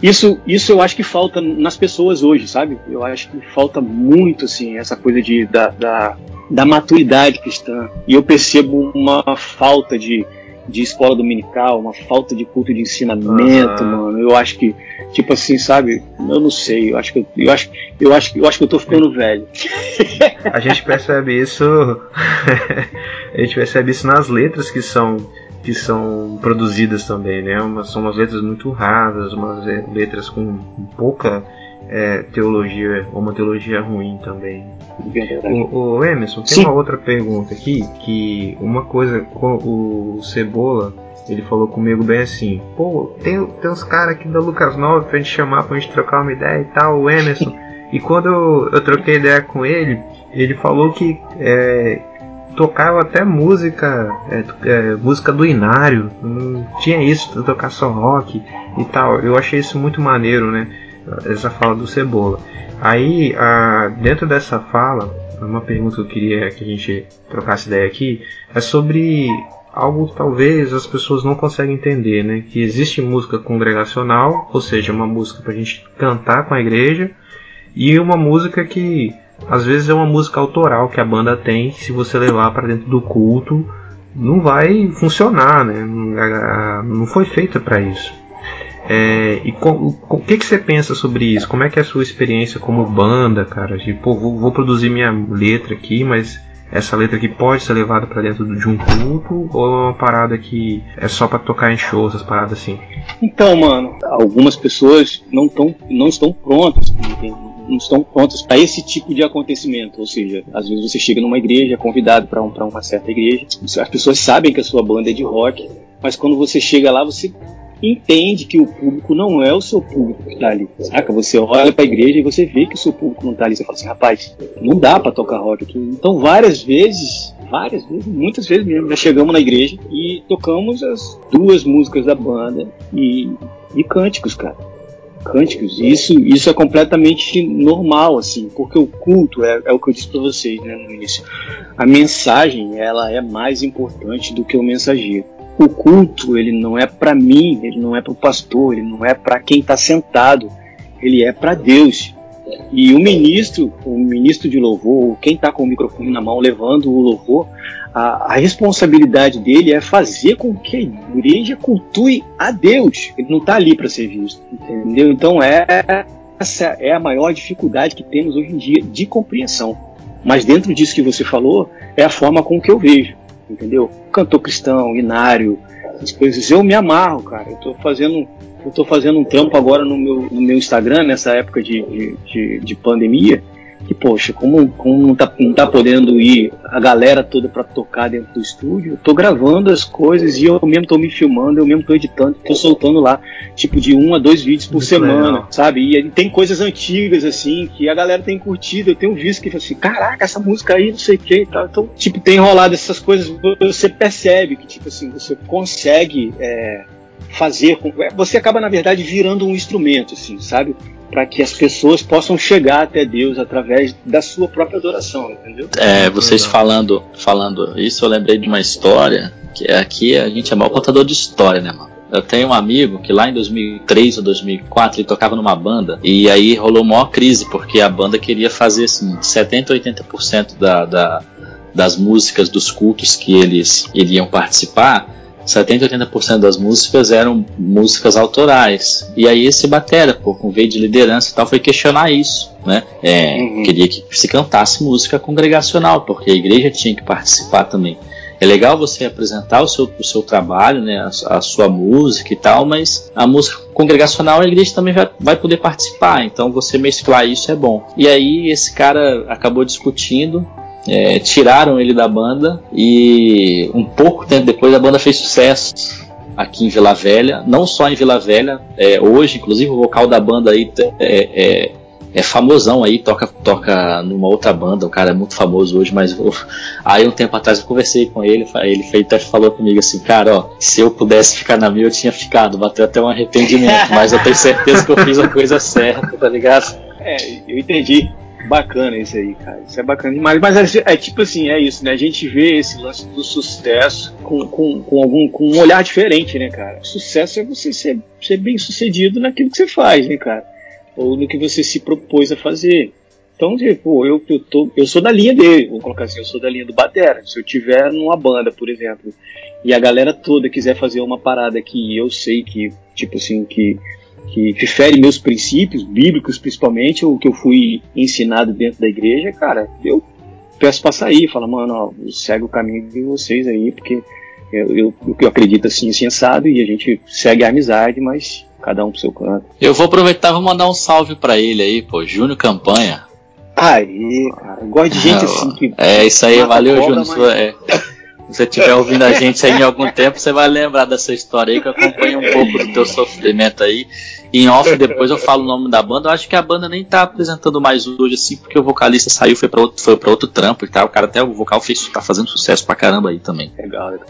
isso, isso eu acho que falta nas pessoas hoje, sabe? Eu acho que falta muito, assim, essa coisa de, da, da, da maturidade cristã. E eu percebo uma falta de, de escola dominical, uma falta de culto de ensinamento, uhum. mano. Eu acho que, tipo assim, sabe? Eu não sei, eu acho que eu, acho, eu acho, eu acho que eu tô ficando velho. A gente percebe isso. <laughs> a gente percebe isso nas letras que são que são produzidas também, né? Uma, são umas letras muito raras, umas letras com pouca é, teologia, ou uma teologia ruim também. O, o Emerson, tem Sim. uma outra pergunta aqui, que uma coisa, o Cebola, ele falou comigo bem assim, pô, tem, tem uns caras aqui da Lucas 9 pra gente chamar, pra gente trocar uma ideia e tal, o Emerson. <laughs> e quando eu, eu, troquei ideia com ele, ele falou que é, tocava até música, é, é, música do Inário, não tinha isso, tocar só rock e tal. Eu achei isso muito maneiro, né? Essa fala do Cebola. Aí, a, dentro dessa fala, uma pergunta que eu queria que a gente trocasse ideia aqui é sobre algo que talvez as pessoas não conseguem entender, né? Que existe música congregacional, ou seja, uma música para a gente cantar com a igreja, e uma música que às vezes é uma música autoral que a banda tem, que se você levar para dentro do culto, não vai funcionar, né? Não foi feita para isso. É, e o que, que você pensa sobre isso? Como é que é a sua experiência como banda, cara? Tipo, vou, vou produzir minha letra aqui, mas essa letra aqui pode ser levada para dentro de um culto ou é uma parada que é só para tocar em shows, essas paradas assim? Então, mano, algumas pessoas não, tão, não estão prontas, não estão prontas para esse tipo de acontecimento. Ou seja, às vezes você chega numa igreja, é convidado para um, uma certa igreja, as pessoas sabem que a sua banda é de rock, mas quando você chega lá, você entende que o público não é o seu público que está ali, saca? Você olha para a igreja e você vê que o seu público não está ali. Você fala assim, rapaz, não dá para tocar rock aqui. Então, várias vezes, várias vezes, muitas vezes mesmo, já chegamos na igreja e tocamos as duas músicas da banda e, e cânticos, cara. Cânticos. Isso, isso é completamente normal, assim, porque o culto é, é o que eu disse para vocês né, no início. A mensagem, ela é mais importante do que o mensageiro o culto ele não é para mim, ele não é para o pastor, ele não é para quem está sentado, ele é para Deus. E o ministro, o ministro de louvor, quem está com o microfone na mão levando o louvor, a, a, responsabilidade dele é fazer com que a igreja cultue a Deus. Ele não está ali para ser visto, entendeu? Então é essa é a maior dificuldade que temos hoje em dia de compreensão. Mas dentro disso que você falou, é a forma com que eu vejo entendeu? Cantor cristão, inário, as coisas. Eu me amarro, cara. Eu tô fazendo, eu tô fazendo um trampo agora no meu, no meu Instagram, nessa época de, de, de, de pandemia, que, poxa, como, como não, tá, não tá podendo ir a galera toda para tocar dentro do estúdio, eu tô gravando as coisas e eu mesmo tô me filmando, eu mesmo tô editando, tô soltando lá, tipo, de um a dois vídeos por Muito semana, legal. sabe? E tem coisas antigas, assim, que a galera tem curtido. Eu tenho visto que assim, caraca, essa música aí, não sei o que e tal. Então, tipo, tem rolado essas coisas, você percebe que, tipo assim, você consegue. É, fazer com... você acaba na verdade virando um instrumento assim sabe para que as pessoas possam chegar até Deus através da sua própria adoração, entendeu? É, vocês falando, falando isso, eu lembrei de uma história que é aqui a gente é mal contador de história, né, mano? Eu tenho um amigo que lá em 2003 ou 2004 ele tocava numa banda e aí rolou uma maior crise porque a banda queria fazer assim 70 80% da, da, das músicas dos cultos que eles iriam participar 70, 80% das músicas eram músicas autorais. E aí esse batera, pô, com veio de liderança e tal, foi questionar isso, né? É, uhum. Queria que se cantasse música congregacional, porque a igreja tinha que participar também. É legal você apresentar o seu, o seu trabalho, né, a, a sua música e tal, mas a música congregacional a igreja também vai, vai poder participar, então você mesclar isso é bom. E aí esse cara acabou discutindo é, tiraram ele da banda e um pouco tempo depois a banda fez sucesso aqui em Vila Velha, não só em Vila Velha, é, hoje inclusive o vocal da banda aí é, é, é famosão aí, toca, toca numa outra banda, o cara é muito famoso hoje, mas eu, aí um tempo atrás eu conversei com ele, ele até falou comigo assim, cara, ó, se eu pudesse ficar na minha, eu tinha ficado, bateu até um arrependimento, mas eu tenho certeza que eu fiz a coisa certa, tá ligado? É, eu entendi. Bacana isso aí, cara. Isso é bacana demais. Mas é, é, tipo assim, é isso, né? A gente vê esse lance do sucesso com, com, com, algum, com um olhar diferente, né, cara? Sucesso é você ser, ser bem sucedido naquilo que você faz, né, cara? Ou no que você se propôs a fazer. Então, tipo, eu, eu, tô, eu sou da linha dele, vou colocar assim, eu sou da linha do Batera. Se eu tiver numa banda, por exemplo, e a galera toda quiser fazer uma parada que eu sei que, tipo assim, que que, que fere meus princípios bíblicos, principalmente, o que eu fui ensinado dentro da igreja, cara, eu peço pra sair, falo, mano, ó, segue o caminho de vocês aí, porque eu, eu, eu acredito assim, sensado, e a gente segue a amizade, mas cada um pro seu canto. Eu vou aproveitar e vou mandar um salve para ele aí, pô, Júnior Campanha. Aí, cara, eu gosto de gente é, assim que. É, isso aí, valeu, Júnior. Mas... É. Se você estiver ouvindo a gente aí em algum tempo, você vai lembrar dessa história aí que acompanha um pouco do teu sofrimento aí. E em off depois eu falo o nome da banda. Eu acho que a banda nem tá apresentando mais hoje assim, porque o vocalista saiu, foi para outro, foi pra outro trampo e tal. O cara até o vocal fez, tá fazendo sucesso pra caramba aí também. Legal, legal.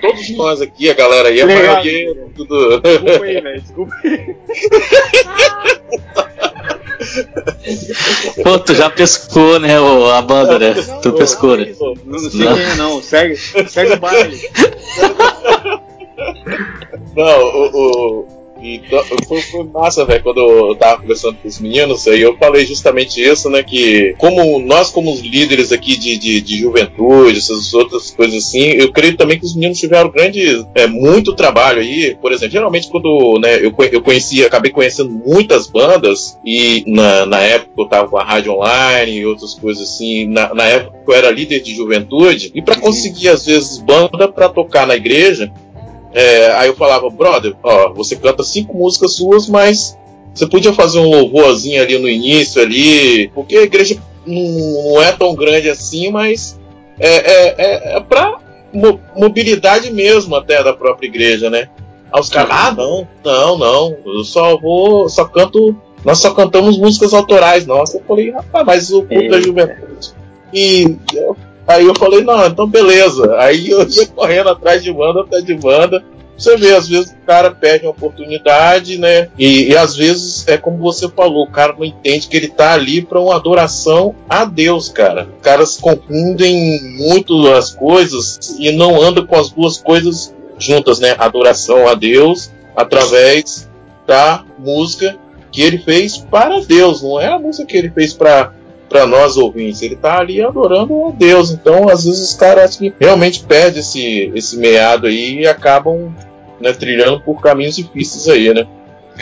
Todos nós aqui, a galera aí, a Legal. maioria, tudo. Desculpa aí, velho, desculpa aí. <laughs> Pô, tu já pescou, né, o- a banda, né? Tu pescou, né? Não, não sei quem é, não. Segue, segue o baile. <laughs> Não, o. o então, foi, foi massa, velho, quando eu tava conversando com os meninos, aí eu falei justamente isso, né? Que como nós, como os líderes aqui de, de, de juventude, essas outras coisas assim, eu creio também que os meninos tiveram grande, é, muito trabalho aí. Por exemplo, geralmente quando né, eu, eu conhecia, acabei conhecendo muitas bandas, e na, na época eu tava com a rádio online e outras coisas assim, na, na época eu era líder de juventude, e para conseguir, às vezes, banda para tocar na igreja, é, aí eu falava, brother, ó, você canta cinco músicas suas, mas você podia fazer um louvorzinho ali no início ali, porque a igreja não, é tão grande assim, mas é, é, é, é pra mo- mobilidade mesmo até da própria igreja, né? Aí os caras, ah, não, não, não, eu só vou, só canto, nós só cantamos músicas autorais, nossa. Eu falei, rapaz, mas o culto da juventude. E eu- aí eu falei, não, então beleza. Aí eu ia correndo atrás de banda, atrás de banda. Você vê, às vezes o cara perde uma oportunidade, né? E, e às vezes é como você falou, o cara não entende que ele tá ali para uma adoração a Deus, cara. Os caras confundem muito as coisas e não andam com as duas coisas juntas, né? Adoração a Deus através da música que ele fez para Deus, não é a música que ele fez para para nós ouvintes. Ele tá ali adorando a Deus. Então, às vezes os caras acho que realmente perdem esse esse meado aí e acabam né, trilhando por caminhos difíceis aí, né?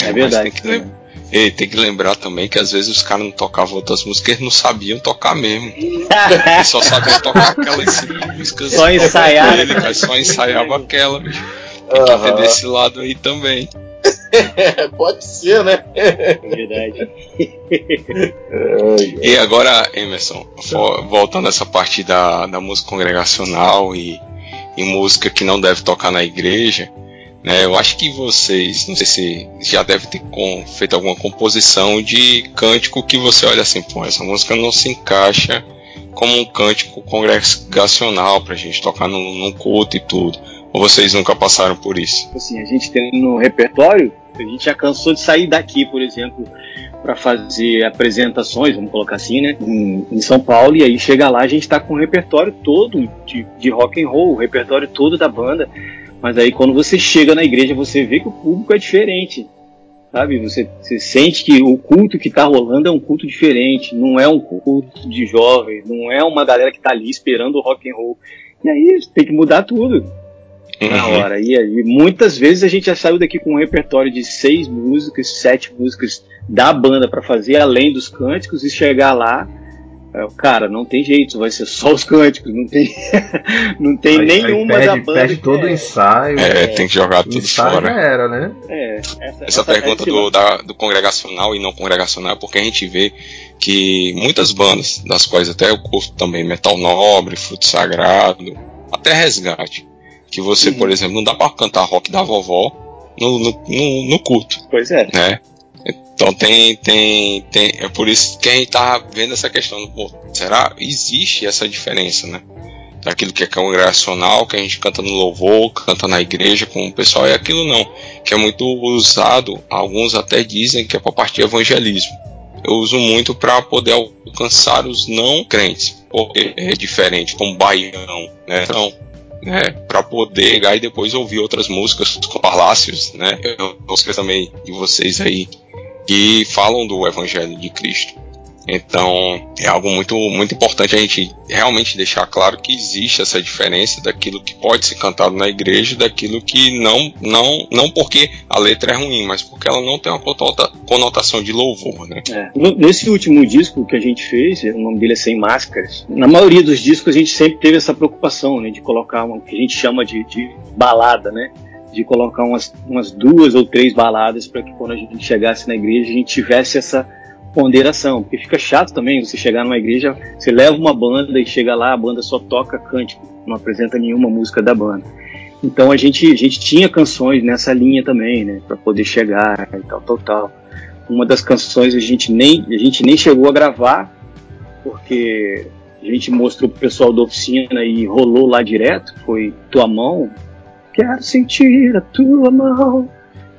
É verdade. Tem que, lem- Ei, tem que lembrar também que às vezes os caras não tocavam outras músicas, eles não sabiam tocar mesmo. Eles só sabiam tocar aquelas cinco músicas. Só. Ele, mas só ensaiava aquela, bicho. Tem que ver Aham. desse lado aí também. <laughs> Pode ser, né? Verdade. <laughs> E agora, Emerson, vo- voltando a essa parte da, da música congregacional e, e música que não deve tocar na igreja, né? Eu acho que vocês, não sei se já devem ter com- feito alguma composição de cântico que você olha assim, pô, essa música não se encaixa como um cântico congregacional pra gente tocar num, num culto e tudo. Ou vocês nunca passaram por isso? assim, a gente tem no repertório, a gente já cansou de sair daqui, por exemplo, para fazer apresentações, vamos colocar assim, né, em, em São Paulo, e aí chega lá, a gente tá com o repertório todo de, de rock and roll, o repertório todo da banda, mas aí quando você chega na igreja, você vê que o público é diferente, sabe? Você, você sente que o culto que tá rolando é um culto diferente, não é um culto de jovens, não é uma galera que tá ali esperando o rock and roll. E aí tem que mudar tudo na Uhum. hora. E aí, muitas vezes a gente já saiu daqui com um repertório de seis músicas, sete músicas da banda pra fazer, além dos cânticos, e chegar lá, é, cara, não tem jeito, vai ser só os cânticos, não tem, <laughs> não tem Aí- aí nenhuma perde, da banda. perde todo o é, ensaio. É, tem que jogar tudo ensaio fora. já era, né? é, essa, Essa pergunta esse do, da- do congregacional e não congregacional é porque a gente vê que muitas bandas, das quais até eu curto também, Metal Nobre, Fruto Sagrado, até Resgate, que você, Uhum. por exemplo, não dá pra cantar rock da vovó no, no, no, no culto. Pois é. Né? Então tem, tem, tem. É por isso que a gente tá vendo essa questão. Pô, será? Existe essa diferença, né? Daquilo que é congregacional, que a gente canta no louvor, canta na igreja com o pessoal, e aquilo não. Que é muito usado, alguns até dizem que é para partir evangelismo. Eu uso muito para poder alcançar os não crentes, porque é diferente, como baião, né? Então, né, para poder pegar e depois ouvir outras músicas com palácios, né? Músicas também de vocês aí que falam do Evangelho de Cristo. Então é algo muito, muito importante a gente realmente deixar claro que existe essa diferença daquilo que pode ser cantado na igreja daquilo que não, não, não porque a letra é ruim, mas porque ela não tem uma conotação de louvor. Né? É. Nesse último disco que a gente fez, o nome dele é Sem Máscaras, na maioria dos discos a gente sempre teve essa preocupação né, de colocar uma que a gente chama de, de balada, né? de colocar umas, umas duas ou três baladas para que quando a gente chegasse na igreja a gente tivesse essa ponderação, porque fica chato também você chegar numa igreja, você leva uma banda e chega lá, a banda só toca cântico, não apresenta nenhuma música da banda. Então a gente, a gente tinha canções nessa linha também, né, para poder chegar e tal, tal, tal. Uma das canções a gente nem, a gente nem chegou a gravar, porque a gente mostrou pro pessoal da oficina e rolou lá direto, foi Tua Mão, quero sentir a tua mão.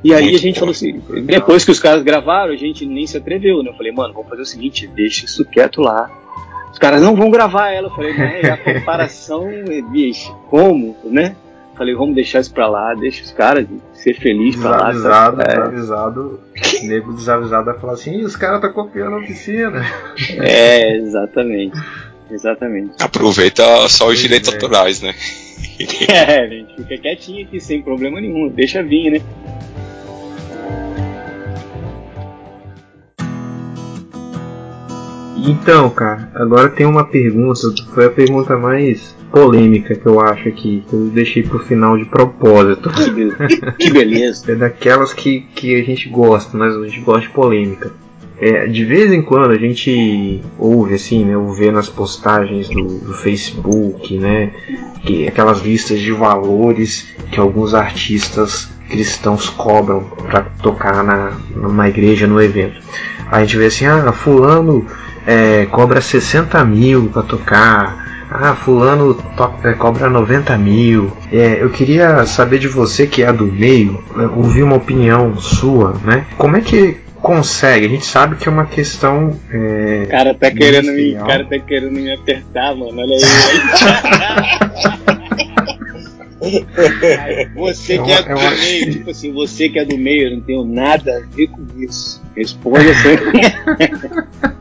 E aí Muito a gente bom. falou assim, depois que os caras gravaram, a gente nem se atreveu, né? Eu falei, mano, vamos fazer o seguinte, deixa isso quieto lá. Os caras não vão gravar ela. Eu falei, né? A comparação, <laughs> bicho, como, né? Eu falei, vamos deixar isso pra lá, deixa os caras ser felizes pra lá. Desavisado, tá? desavisado, é. nego desavisado vai falar assim, os caras tá copiando a oficina. É, exatamente. Exatamente. Aproveita só os direitos é. autorais, né? <laughs> é, a gente fica quietinho aqui sem problema nenhum, deixa vir, né? Então, cara, agora tem uma pergunta, foi a pergunta mais polêmica que eu acho aqui, que eu deixei pro final de propósito. Que beleza. é daquelas que, que a gente gosta, mas a gente gosta de polêmica. É, de vez em quando a gente ouve assim, né, ou vê nas postagens do, do Facebook, né, que aquelas listas de valores que alguns artistas cristãos cobram para tocar na numa igreja no evento. A gente vê assim, ah, fulano é, cobra 60 mil para tocar. Ah, fulano é, cobra 90 mil. É, eu queria saber de você que é do meio, é, ouvir uma opinião sua, né? Como é que consegue? A gente sabe que é uma questão. É, cara tá querendo me, cara tá querendo me apertar, mano. Olha aí. <laughs> você que é, é do meio, tipo assim, você que é do meio, eu não tenho nada a ver com isso. Responda assim. <laughs>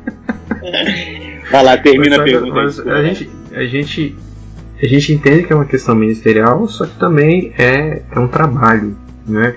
Vai lá, termina mas, a pergunta. Mas a, gente, a, gente, a gente entende que é uma questão ministerial, só que também é, é um trabalho, né?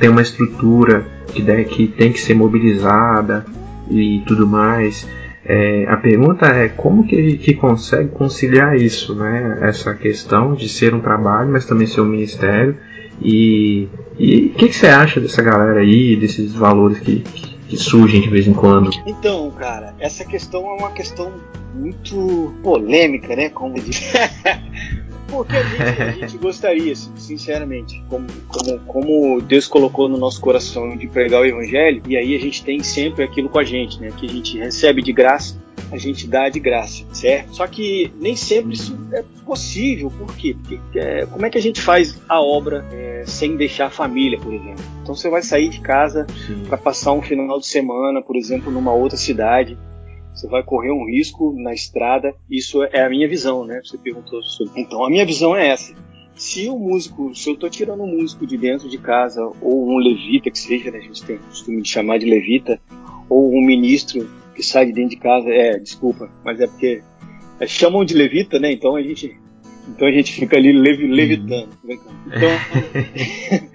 Tem uma estrutura que, deve, que tem que ser mobilizada e tudo mais. É, a pergunta é como que, que consegue conciliar isso, né? Essa questão de ser um trabalho, mas também ser um ministério. E o que, que, você acha dessa galera aí, desses valores que, que surgem de vez em quando? Então, cara, essa questão é uma questão muito polêmica, né? Como diz. <laughs> Porque a gente, a gente gostaria, sinceramente, como, como, como Deus colocou no nosso coração de pregar o Evangelho, e aí a gente tem sempre aquilo com a gente, né? Que a gente recebe de graça, a gente dá de graça, certo? Só que nem sempre isso é possível, por quê? Porque é, como é que a gente faz a obra é, sem deixar a família, por exemplo? Então você vai sair de casa para passar um final de semana, por exemplo, numa outra cidade, você vai correr um risco na estrada. Isso é a minha visão, né? Você perguntou sobre. Então, a minha visão é essa. Se o músico, se eu estou tirando um músico de dentro de casa, ou um levita que seja, né? A gente tem o costume de chamar de levita, ou um ministro que sai de dentro de casa, é, desculpa, mas é porque é, chamam de levita, né? Então a gente, então a gente fica ali levi, levitando. Então, <laughs>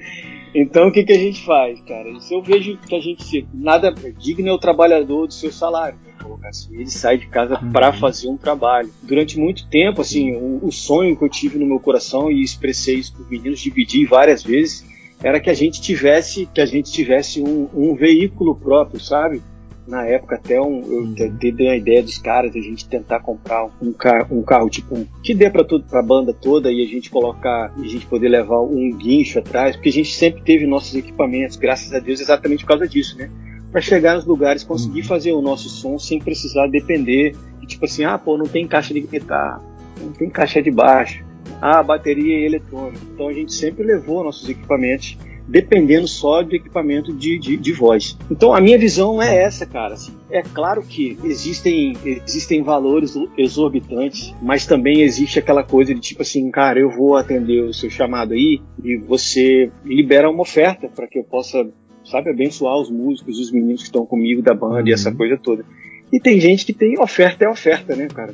então o que, que a gente faz, cara? Se eu vejo que a gente nada digno é o trabalhador do seu salário colocar assim. Ele sai de casa uhum. para fazer um trabalho. Durante muito tempo, assim, o, o, sonho que eu tive no meu coração e expressei isso para os meninos, dividi várias vezes, era que a gente tivesse, que a gente tivesse um, um veículo próprio, sabe? Na época até um, eu te- dei a ideia dos caras, a gente tentar comprar um carro, um carro tipo um, que dê para tudo, pra banda toda e a gente colocar, e a gente poder levar um guincho atrás, porque a gente sempre teve nossos equipamentos, graças a Deus, exatamente por causa disso, né? Para chegar nos lugares, conseguir fazer o nosso som sem precisar depender de tipo assim, ah, pô, não tem caixa de guitarra, não tem caixa de baixo, ah, bateria eletrônica. Então a gente sempre levou nossos equipamentos dependendo só do equipamento de, de, de voz. Então a minha visão é essa, cara. assim, é claro que existem, existem valores exorbitantes, mas também existe aquela coisa de tipo assim, cara, eu vou atender o seu chamado aí e você libera uma oferta para que eu possa, sabe, abençoar os músicos, os meninos que estão comigo da banda e essa coisa toda. E tem gente que tem oferta é oferta, né, cara?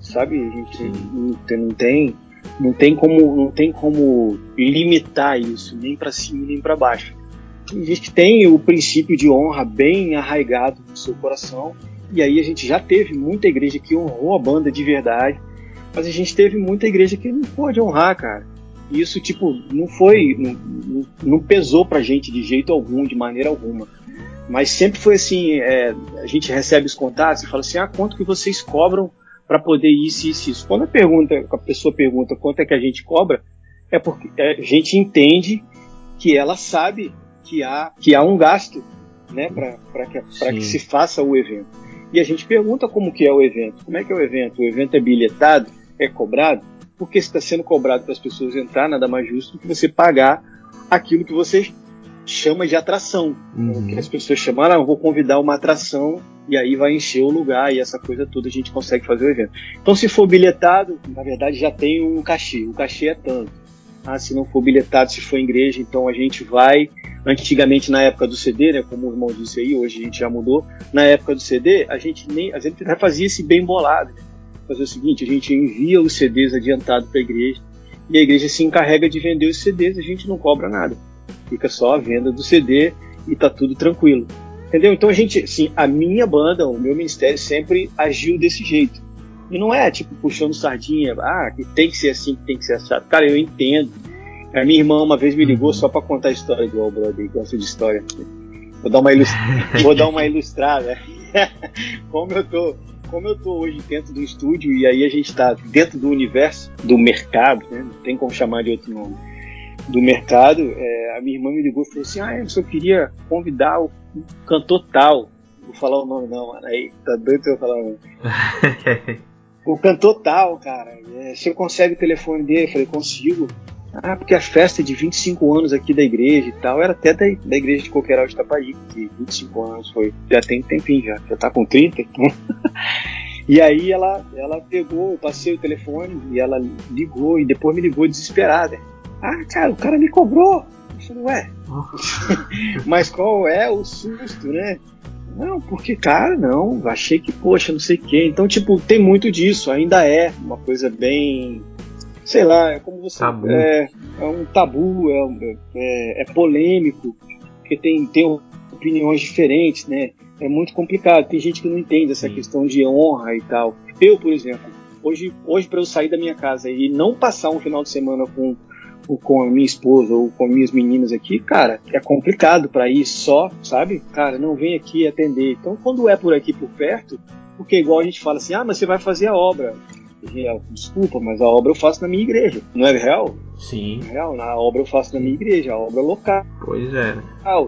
Sabe, a gente não tem, não tem não tem como não tem como limitar isso nem para cima nem para baixo. Tem gente tem o princípio de honra bem arraigado no seu coração e aí a gente já teve muita igreja que honrou a banda de verdade mas a gente teve muita igreja que não pode honrar cara. E isso tipo não foi não, não pesou pra gente de jeito algum de maneira alguma. Mas sempre foi assim é, a gente recebe os contatos e fala assim ah quanto que vocês cobram para poder isso, isso, isso. Quando a, pergunta, a pessoa pergunta quanto é que a gente cobra, é porque a gente entende que ela sabe que há, que há um gasto né, para que, que se faça o evento. E a gente pergunta como que é o evento. Como é que é o evento? O evento é bilhetado? É cobrado? Porque está sendo cobrado para as pessoas entrar, nada mais justo do que você pagar aquilo que você chama de atração. Uhum. Que as pessoas chamam, ah, eu vou convidar uma atração e aí vai encher o lugar e essa coisa toda a gente consegue fazer o evento. Então, se for bilhetado, na verdade já tem um cachê. O cachê é tanto. Ah, se não for bilhetado, se for igreja, então a gente vai. Antigamente, na época do CD, né, como o irmão disse aí, hoje a gente já mudou. Na época do CD, a gente nem, a gente fazia esse bem bolado. Né? Fazer o seguinte: a gente envia os CDs adiantado para a igreja e a igreja se encarrega de vender os CDs, a gente não cobra nada. Fica só a venda do CD e tá tudo tranquilo. Entendeu? Então a gente, assim, a minha banda, o meu ministério sempre agiu desse jeito. E não é tipo puxando sardinha, ah, que tem que ser assim, que tem que ser assado. Cara, eu entendo. A minha irmã uma vez me ligou só para contar a história do All Brother, gosto de história. Vou dar uma, ilustra... <laughs> Vou dar uma ilustrada. <laughs> como eu tô, como eu tô hoje dentro do estúdio e aí a gente tá dentro do universo do mercado, né? não tem como chamar de outro nome do mercado, é, a minha irmã me ligou e falou assim: Ah, eu só queria convidar o cantor tal. Vou falar o nome não, mano. Aí tá doido eu falar o nome. <laughs> o cantor tal, cara. É, você consegue o telefone dele? Eu falei: Consigo. Ah, porque a festa é de 25 anos aqui da igreja e tal, era até da, da igreja de Coqueiral de Itapaí, que 25 anos foi, já tem um tempinho já, já tá com 30, então. <laughs> e aí ela, ela pegou, eu passei o telefone e ela ligou e depois me ligou desesperada. Ah, cara, o cara me cobrou. Eu falei, ué. Mas qual é o susto, né? Não, porque, cara, não, achei que, poxa, não sei o quê. Então, tipo, tem muito disso, ainda é uma coisa bem. Sei lá, é como você. Tabu. É, é um tabu, é, é, é polêmico, porque tem, tem opiniões diferentes, né? É muito complicado. Tem gente que não entende essa Sim. questão de honra e tal. Eu, por exemplo, hoje, hoje para eu sair da minha casa e não passar um final de semana com ou com a minha esposa ou com minhas meninas aqui, cara, é complicado para ir só, sabe? Cara, não vem aqui atender. Então, quando é por aqui por perto, porque igual a gente fala assim, ah, mas você vai fazer a obra. Desculpa, mas a obra eu faço na minha igreja. Não é real? Sim. É real, a obra eu faço na minha igreja, a obra local. Pois é.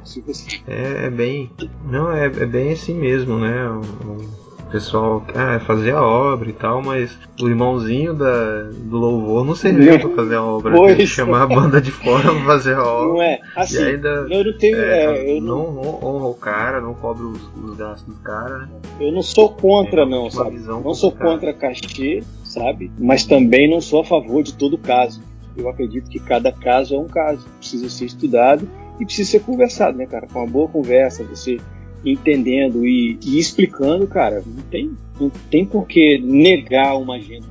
Se você... É, é bem. Não, é, é bem assim mesmo, né? O pessoal ah, fazer a obra e tal, mas o irmãozinho da, do louvor não serviu pra fazer a obra. Tem que Pois. chamar a banda de fora pra fazer a <laughs> obra. Não é? Assim, E ainda eu não tenho. é, é, eu, não, não honra o cara, não cobra os, os gastos do cara, né? eu não sou contra, É, não, sabe? Não sou contra cachê, sabe? Mas também não sou a favor de todo caso. Eu acredito que cada caso é um caso, precisa ser estudado e precisa ser conversado, né, cara? Com uma boa conversa, você entendendo e, e explicando, cara, não tem, não tem por que negar uma agenda.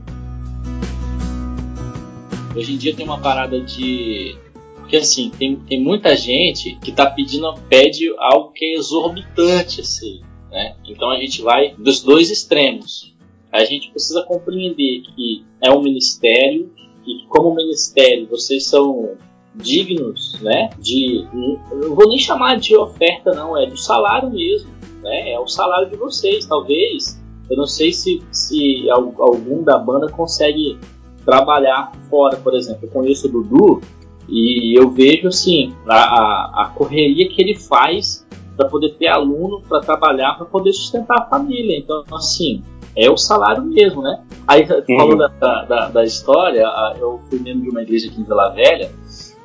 Hoje em dia tem uma parada de. Porque assim, tem, tem muita gente que tá pedindo, pede algo que é exorbitante, assim, né? Então a gente vai dos dois extremos. A gente precisa compreender que é um ministério e como ministério vocês são dignos, né? De. Não vou nem chamar de oferta, não, é do salário mesmo. né? É o salário de vocês, talvez. Eu não sei se, se algum da banda consegue trabalhar fora, por exemplo. Eu conheço o Dudu e eu vejo assim a, a, a correria que ele faz para poder ter aluno para trabalhar, para poder sustentar a família. Então, assim, é o salário mesmo, né? Aí, uhum. falou da, da, da, história, eu fui membro de uma igreja aqui em Vila Velha,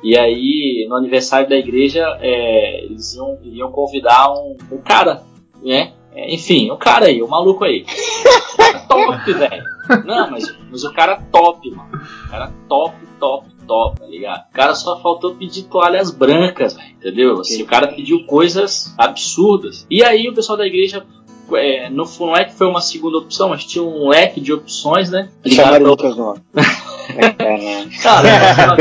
e aí, no aniversário da igreja, é, eles iam, iam convidar um, um cara, né? É, enfim, um cara aí, um maluco aí. top, <laughs> velho. Não, mas, mas o cara top, mano. O cara top, top, top, tá ligado? O cara só faltou pedir toalhas brancas, véio, entendeu? Assim, o cara pediu coisas absurdas. E aí o pessoal da igreja é, não, não é que foi uma segunda opção, mas tinha um leque de opções, né? Pra... outras nomes. <laughs> Cara,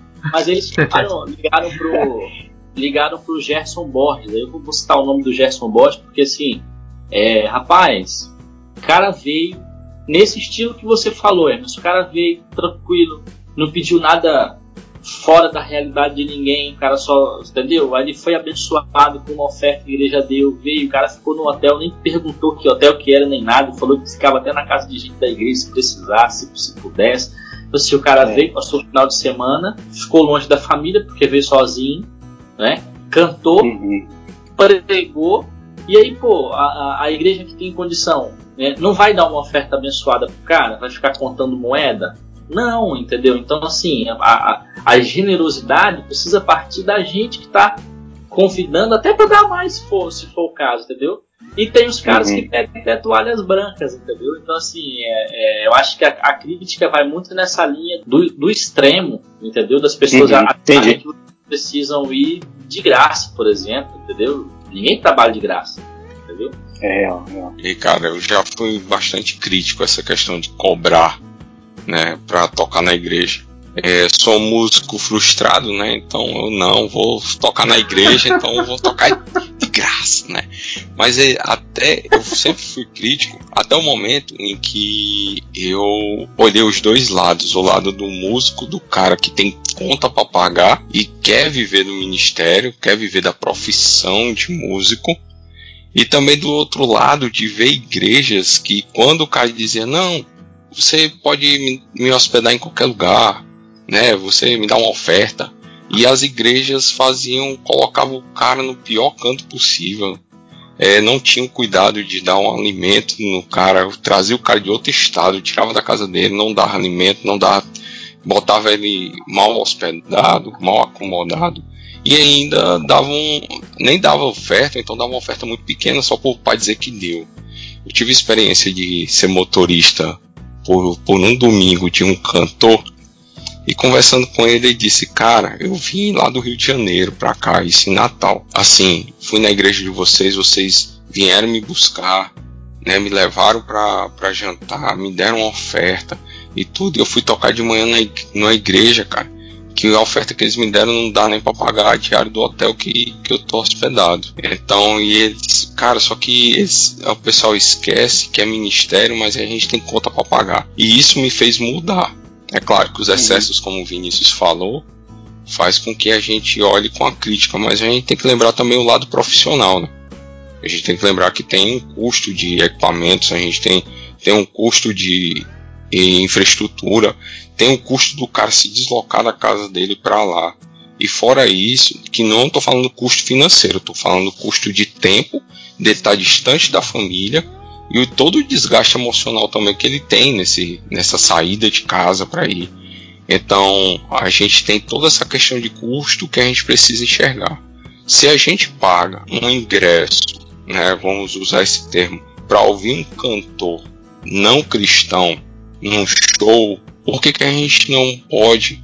<laughs> Mas eles ligaram, ligaram pro ligaram pro Gerson Borges. Eu vou citar o nome do Gerson Borges porque assim, é, rapaz, o cara veio nesse estilo que você falou, Emerson. O cara veio tranquilo, não pediu nada fora da realidade de ninguém, o cara só, entendeu? Aí ele foi abençoado com uma oferta que a igreja deu, veio, o cara ficou no hotel, nem perguntou que hotel que era, nem nada, falou que ficava até na casa de gente da igreja se precisasse, se pudesse. Então, assim, o cara é. veio, passou o final de semana, ficou longe da família, porque veio sozinho, né? Cantou, uhum. pregou, e aí, pô, a, a igreja que tem condição, né, não vai dar uma oferta abençoada pro cara, vai ficar contando moeda, não, entendeu? Então, assim, a, a, a generosidade precisa partir da gente que está convidando, até para dar mais se for, se for o caso, entendeu? E tem os caras uhum. que pedem até toalhas brancas, entendeu? Então, assim, é, é, eu acho que a, a, crítica vai muito nessa linha do, do extremo, entendeu? Das pessoas uhum. que precisam ir de graça, por exemplo, entendeu? Ninguém trabalha de graça, entendeu? É, é. E, cara, eu já fui bastante crítico a essa questão de cobrar né, para tocar na igreja. É, sou músico frustrado, né? Então eu não vou tocar na igreja, <laughs> então eu vou tocar de graça, né? Mas é, até eu sempre fui crítico até o momento em que eu olhei os dois lados, o lado do músico, do cara que tem conta para pagar e quer viver do ministério, quer viver da profissão de músico, e também do outro lado de ver igrejas que quando o cara dizia não, você pode me hospedar em qualquer lugar, né? Você me dá uma oferta. E as igrejas faziam, colocavam o cara no pior canto possível. É, não tinham cuidado de dar um alimento no cara, trazia o cara de outro estado, tirava da casa dele, não dava alimento, não dava, botava ele mal hospedado, mal acomodado e ainda davam, nem dava oferta, então dava uma oferta muito pequena só para o pai dizer que deu. Eu tive experiência de ser motorista por, por um domingo de um cantor e conversando com ele, ele disse: Cara, eu vim lá do Rio de Janeiro pra cá, isso em Natal. Assim, fui na igreja de vocês, vocês vieram me buscar, né, me levaram pra, jantar, me deram uma oferta e tudo. Eu fui tocar de manhã na, na igreja, cara que a oferta que eles me deram não dá nem para pagar a diária do hotel que, que eu tô hospedado. Então, e eles, cara, só que eles, o pessoal esquece que é ministério, mas a gente tem conta para pagar. E isso me fez mudar. É claro que os uhum. excessos, como o Vinícius falou, faz com que a gente olhe com a crítica, mas a gente tem que lembrar também o lado profissional, né? A gente tem que lembrar que tem um custo de equipamentos, a gente tem, tem um custo de infraestrutura, tem o custo do cara se deslocar da casa dele para lá. E fora isso, que não estou falando custo financeiro, estou falando custo de tempo, de estar distante da família e todo o desgaste emocional também que ele tem nesse, nessa saída de casa para ir. Então a gente tem toda essa questão de custo que a gente precisa enxergar. Se a gente paga um ingresso, né, vamos usar esse termo, para ouvir um cantor não cristão num show por que, que a gente não pode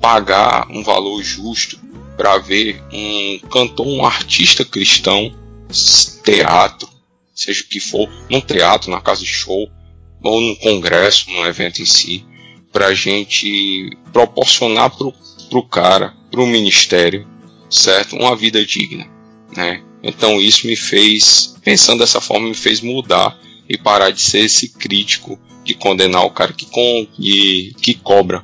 pagar um valor justo para ver um cantor, um artista cristão, teatro, seja o que for, num teatro, na casa de show, ou num congresso, num evento em si, para a gente proporcionar para o cara, para o ministério, certo, uma vida digna, né? Então isso me fez, pensando dessa forma, me fez mudar e parar de ser esse crítico de condenar o cara que, com, que, que cobra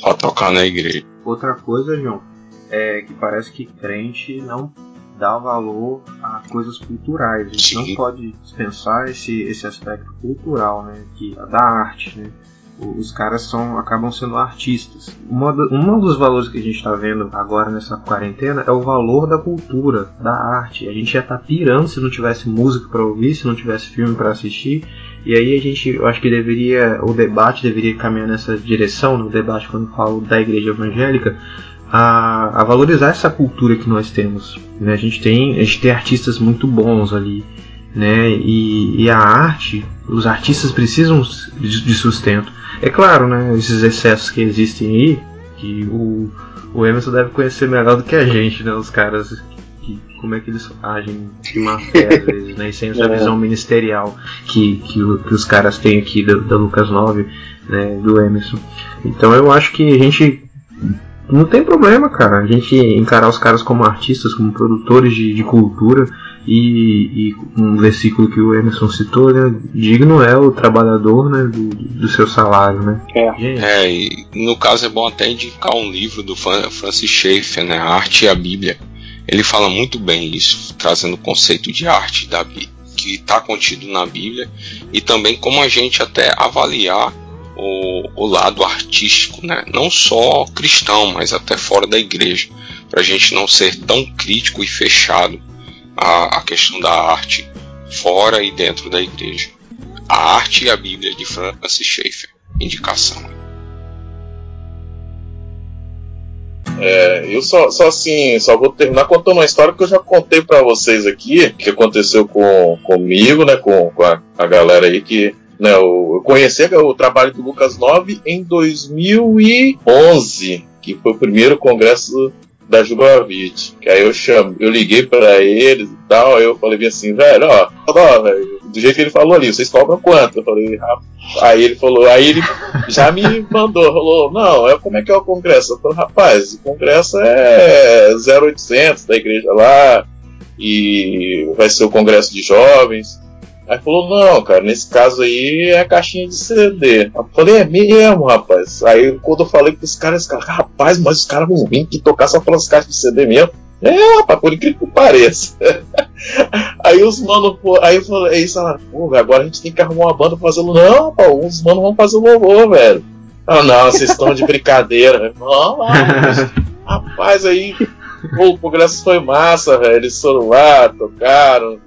pra tocar na igreja. Outra coisa, João, é que parece que crente não, dar valor a coisas culturais. A gente Sim. não pode dispensar esse, esse aspecto cultural, né? Que, da arte, né? Os caras são, acabam sendo artistas. Uma do- um dos valores que a gente está vendo agora nessa quarentena é o valor da cultura, da arte. A gente já tá pirando se não tivesse música para ouvir, se não tivesse filme para assistir. E aí a gente, eu acho que deveria, o debate deveria caminhar nessa direção, no debate quando falo da igreja evangélica, a, a valorizar essa cultura que nós temos. Né? A, gente tem, a gente tem artistas muito bons ali. Né? E, e a arte, os artistas precisam de, de sustento. É claro, né? esses excessos que existem aí, que o, o Emerson deve conhecer melhor do que a gente, né? os caras como é que eles agem de má fé às vezes, né? E sem essa É. visão ministerial que, que, que os caras têm aqui da, da Lucas 9, né? Do Emerson. Então eu acho que a gente não tem problema, cara, a gente encarar os caras como artistas, como produtores de, de cultura e, e um versículo que o Emerson citou, né? Digno é o trabalhador, né? Do, do seu salário, né? É. É, e no caso é bom até indicar um livro do Fran- Francis Schaeffer, né, A Arte e a Bíblia. Ele fala muito bem isso, trazendo o conceito de arte da que está contido na Bíblia, e também como a gente até avaliar o, o lado artístico, né, não só cristão, mas até fora da igreja, para a gente não ser tão crítico e fechado à, à questão da arte fora e dentro da igreja. A Arte e a Bíblia de Francis Schaeffer. Indicação. É, eu só, só assim, só vou terminar contando uma história que eu já contei pra vocês aqui, que aconteceu com, comigo, né, com, com a, a galera aí que né, eu conheci o trabalho do Lucas 9 em 2011, que foi o primeiro congresso da Jubavit. Que aí eu chamo, eu liguei pra eles e tal, aí eu falei assim, velho, ó, ó, do jeito que ele falou ali, vocês cobram quanto? Eu falei, "Rapaz." aí ele falou, aí ele já me mandou, falou, não, é como é que é o congresso? Eu falei, rapaz, o congresso é 0800 da igreja lá, e vai ser o congresso de jovens. Aí falou, não, cara, nesse caso aí é a caixinha de CD. Eu falei, é mesmo, rapaz. Aí quando eu falei pros caras, os caras, rapaz, mas os caras vão vir que tocar só pelas caixas de CD mesmo. É, rapaz, por incrível que pareça. <laughs> aí os manos, aí eu falei, aí falaram, pô, velho, agora a gente tem que arrumar uma banda pra fazer o. Não, pô, os manos vão fazer o louvor, velho. Ah, não, vocês estão de brincadeira. Não, lá, rapaz, aí, pô, o congresso foi massa, velho. Eles foram lá, tocaram,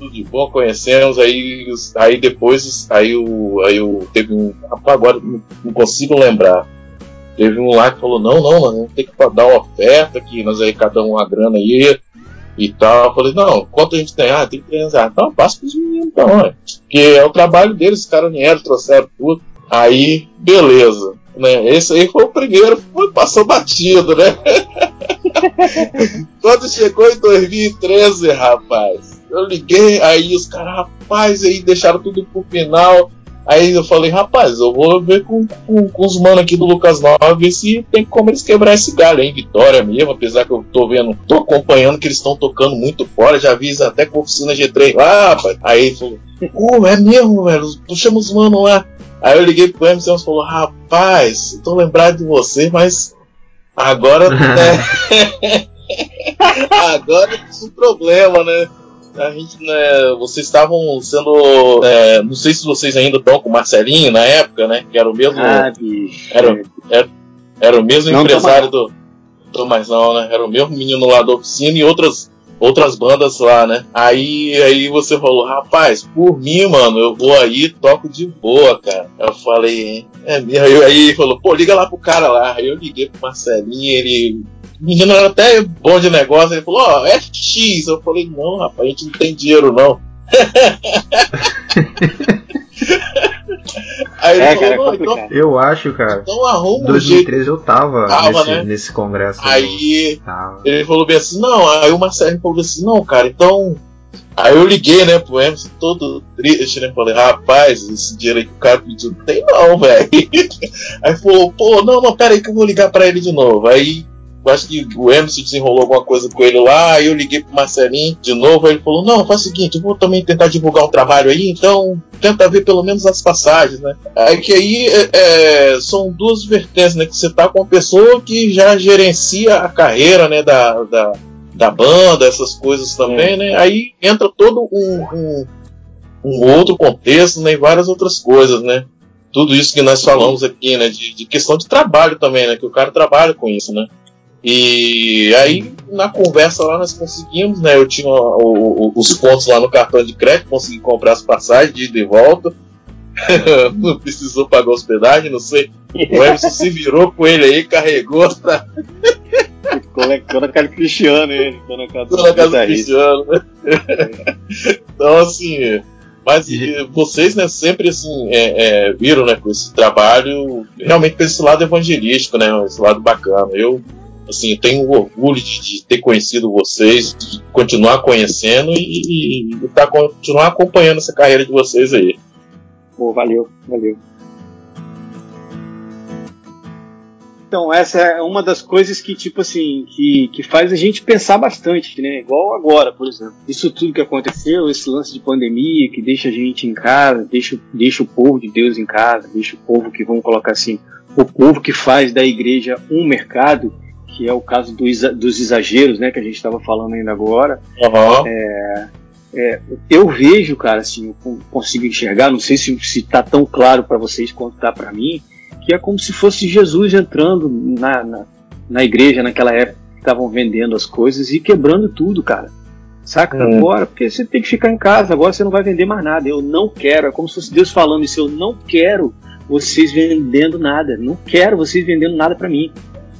tudo de bom, conhecemos, aí, aí depois, aí o, aí o, teve um, agora não, consigo lembrar. Teve um lá que falou, não, não, ter que dar uma oferta, que nós arrecadamos uma grana aí e tal. Eu falei, não, quanto a gente tem? Ah, tem 300 reais. Então, passa pros meninos, então, ué. Porque é o trabalho deles, os caras vieram, trouxeram tudo. Aí, beleza. Né? Esse aí foi o primeiro, foi, passou batido, né? <laughs> Quando chegou em 2013, rapaz, eu liguei, aí os caras, rapaz, aí deixaram tudo pro final. Aí eu falei, rapaz, eu vou ver com, com, com os manos aqui do Lucas 9 ver se tem como eles quebrar esse galho aí em Vitória mesmo, apesar que eu tô vendo, tô acompanhando que eles estão tocando muito fora, já vi até com a oficina G3 lá, rapaz. Aí falou, pô, é mesmo, velho, tu chama os manos lá. Aí eu liguei pro Emerson e falou, rapaz, eu tô lembrado de você, mas agora né, <laughs> <laughs> agora tem um problema, né? A gente, né, vocês estavam sendo. é, não sei se vocês ainda estão com o Marcelinho na época, né? Que era o mesmo. Ah, bicho. Era, era o mesmo Não, empresário do. Tô mais não, né? Era o mesmo menino lá da oficina e outras, outras bandas lá, né? Aí, aí você falou, rapaz, por mim, mano, eu vou aí toco de boa, cara. Eu falei, é. Aí, aí ele falou, pô, liga lá pro cara lá. Aí eu liguei pro Marcelinho, ele. Menino era até bom de negócio, ele falou, ó, é X. Eu falei, não, rapaz, a gente não tem dinheiro, não. <laughs> aí ele É, falou, cara, é não, então. Eu acho, cara. então arruma Em um jeito. 2013 eu tava, Tava, nesse, né? nesse congresso. Aí Tava. ele falou bem assim, não, aí o Marcelo falou assim, não, cara, então. Aí eu liguei, né, pro Emerson, todo triste, né? Falei, rapaz, esse dinheiro aí que o cara pediu, não tem não, <laughs> velho. Aí falou, pô, não, não, pera aí que eu vou ligar pra ele de novo. Aí eu acho que o Emerson desenrolou alguma coisa com ele lá, eu liguei pro Marcelinho de novo, aí ele falou, não, faz o seguinte, eu vou também tentar divulgar um trabalho aí, então tenta ver pelo menos as passagens, né? Aí que aí é, é, são duas vertentes, né? Que você tá com uma pessoa que já gerencia a carreira, né, da, da, da banda, essas coisas também, né? Aí entra todo um, um, um outro contexto, né? E várias outras coisas, né? Tudo isso que nós falamos aqui, né? De, de questão de trabalho também, né? Que o cara trabalha com isso, né? E aí, na conversa lá, nós conseguimos, né? Eu tinha o, o, os pontos lá no cartão de crédito, consegui comprar as passagens de ida e volta. <laughs> não precisou pagar hospedagem, não sei. O Emerson se virou com ele aí, carregou. Tá? Ficou na casa do Cristiano, ele. Ficou na casa Ficou na casa do Cristiano, né? <laughs> então, assim. Mas e vocês, né, sempre assim, é, é, viram, né, com esse trabalho, realmente com esse lado evangelístico, né, esse lado bacana. Eu, assim, tenho orgulho de, de ter conhecido vocês, de continuar conhecendo e, e, e tá, continuar acompanhando essa carreira de vocês aí. Pô, valeu, valeu. Então, essa é uma das coisas que, tipo assim, que, que faz a gente pensar bastante, né? Igual agora, por exemplo. Isso tudo que aconteceu, esse lance de pandemia, que deixa a gente em casa, deixa, deixa o povo de Deus em casa, deixa o povo que, vamos colocar assim, o povo que faz da igreja um mercado, que é o caso do, dos exageros, né? Que a gente estava falando ainda agora. Uhum. É, é, eu vejo, cara, assim, eu consigo enxergar, não sei se, se tá tão claro para vocês quanto tá para mim, que é como se fosse Jesus entrando na, na, na igreja naquela época que estavam vendendo as coisas e quebrando tudo, cara. Saca? Hum. Agora, porque você tem que ficar em casa, agora você não vai vender mais nada. Eu não quero, é como se fosse Deus falando isso, eu não quero vocês vendendo nada, não quero vocês vendendo nada para mim.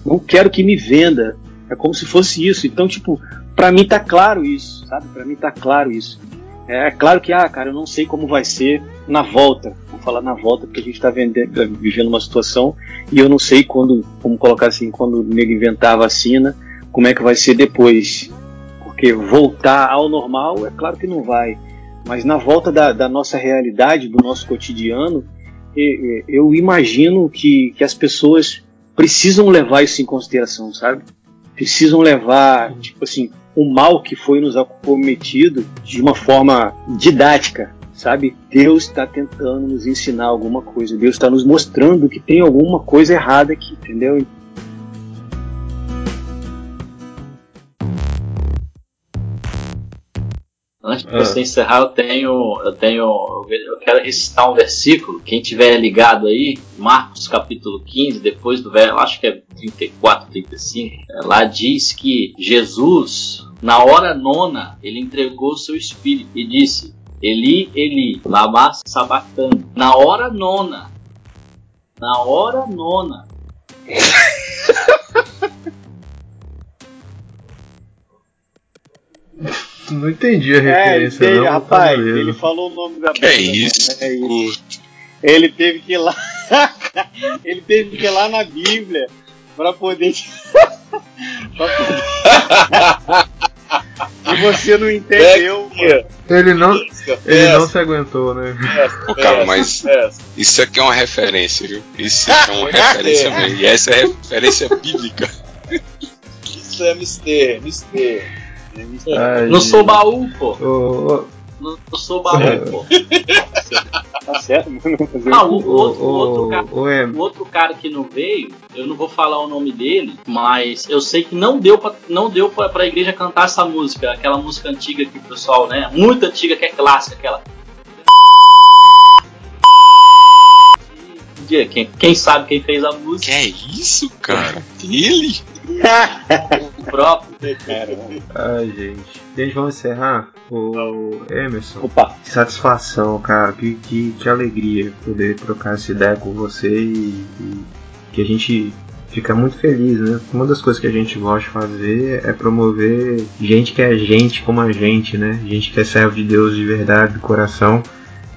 Não quero que me venda. É como se fosse isso. Então, tipo, para mim tá claro isso, sabe? Para mim tá claro isso. É, é claro que, ah, cara, eu não sei como vai ser na volta. Vou falar na volta porque a gente está vivendo uma situação e eu não sei quando, como colocar assim, quando nego inventar a vacina, como é que vai ser depois. Porque voltar ao normal, é claro que não vai. Mas na volta da, da nossa realidade, do nosso cotidiano, eu imagino que, que as pessoas precisam levar isso em consideração, sabe? Precisam levar, tipo assim, o mal que foi nos acometido de uma forma didática, sabe? Deus está tentando nos ensinar alguma coisa, Deus está nos mostrando que tem alguma coisa errada aqui, entendeu? Antes de você ah. encerrar, eu tenho, eu tenho, eu quero recitar um versículo. Quem tiver ligado aí, Marcos capítulo 15, depois do verso, acho que é 34, 35, é, lá diz que Jesus, na hora nona, ele entregou seu espírito e disse: Eli, Eli, lama sabatano. Na hora nona, na hora nona. <laughs> Não entendi a é, referência, é, não. Rapaz, ele falou o nome da Que é isso? É isso. Ele teve que ir lá. <laughs> ele teve que ir lá na Bíblia para poder. <laughs> pra poder... e você não entendeu, Ele não, ele não se aguentou, né? Pô, cara, mas isso aqui é uma referência, viu? Isso aqui é uma referência mesmo. E essa é referência bíblica. Isso é mistério, mistério. Ai, não sou baú, pô. Oh, Não, não sou baú, é. pô. tá certo, Ah, o, o, outro, o, outro cara, o outro cara que não veio, eu não vou falar o nome dele, mas eu sei que não deu pra, não deu pra, pra igreja cantar essa música, aquela música antiga que o pessoal, né? Muito antiga, que é clássica, aquela. Quem, quem sabe quem fez a música? Que é isso, cara? <laughs> Ele? o próprio. Ai, gente. Gente, vamos encerrar? O Emerson. Opa. Que satisfação, cara. Que, que, que alegria poder trocar essa ideia com você e, e que a gente fica muito feliz, né? Uma das coisas que a gente gosta de fazer é promover gente que é gente como a gente, né? Gente que é servo de Deus de verdade, do coração.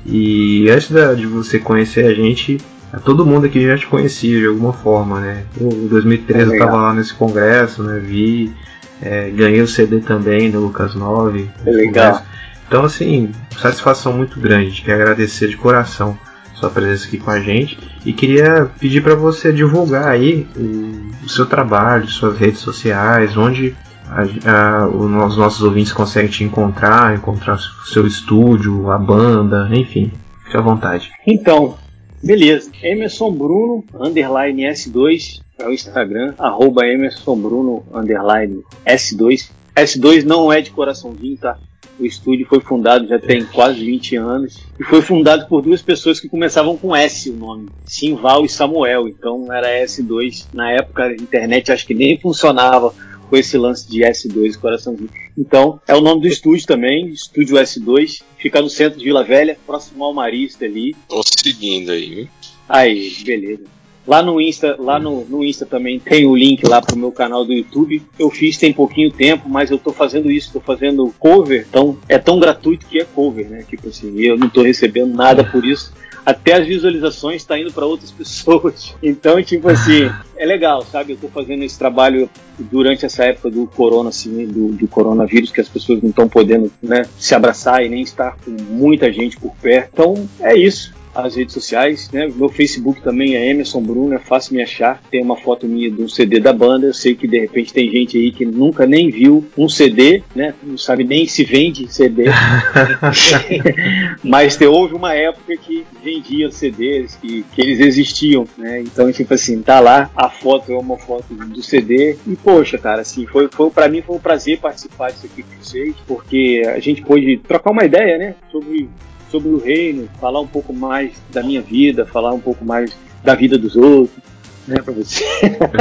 E antes de você conhecer a gente, todo mundo aqui já te conhecia de alguma forma, né? Em 2013 é eu estava lá nesse congresso, né? Vi, é, ganhei o CD também do Lucas 9. É legal. Então, assim, satisfação muito grande. Quero agradecer de coração sua presença aqui com a gente e queria pedir para você divulgar aí o, o, seu trabalho, suas redes sociais, onde a, a, os nossos ouvintes conseguem te encontrar, encontrar o seu estúdio, a banda, enfim. Fique à vontade. Então, Beleza. Emerson Bruno, underline S2, é o Instagram, arroba Emerson Bruno, underline S2. S2 não é de coraçãozinho, tá? O estúdio foi fundado já tem quase 20 anos e foi fundado por duas pessoas que começavam com S o nome, Simval e Samuel. Então era S2. Na época a internet acho que nem funcionava com esse lance de S2 coraçãozinho. Então é o nome do estúdio também, Estúdio S2. Fica no centro de Vila Velha, próximo ao Marista ali. Tô seguindo aí, viu? Aí, beleza. Lá no Insta, lá no, no Insta também tem o link lá pro meu canal do YouTube. Eu fiz tem pouquinho tempo, mas eu tô fazendo isso, tô fazendo cover, então é tão gratuito que é cover, né? Tipo assim, eu não tô recebendo nada por isso. Até as visualizações está indo para outras <laughs> pessoas. Então, tipo assim, é legal, sabe? Eu tô fazendo esse trabalho durante essa época do corona, assim, do, do coronavírus, que as pessoas não estão podendo né, se abraçar e nem estar com muita gente por perto. Então, é isso as redes sociais, né? Meu Facebook também é Emerson Bruno, é fácil me achar. Tem uma foto minha um CD da banda. Eu sei que de repente tem gente aí que nunca nem viu um CD, né? Não sabe nem se vende CD. <laughs> Mas te, houve uma época que vendiam CDs, que, que eles existiam, né? Então, tipo assim, tá lá, a foto é uma foto do CD. E, poxa, cara, assim, foi, foi para mim foi um prazer participar disso aqui com vocês, porque a gente pôde trocar uma ideia, né? Sobre sobre o reino, falar um pouco mais da minha vida, falar um pouco mais da vida dos outros, né, pra você.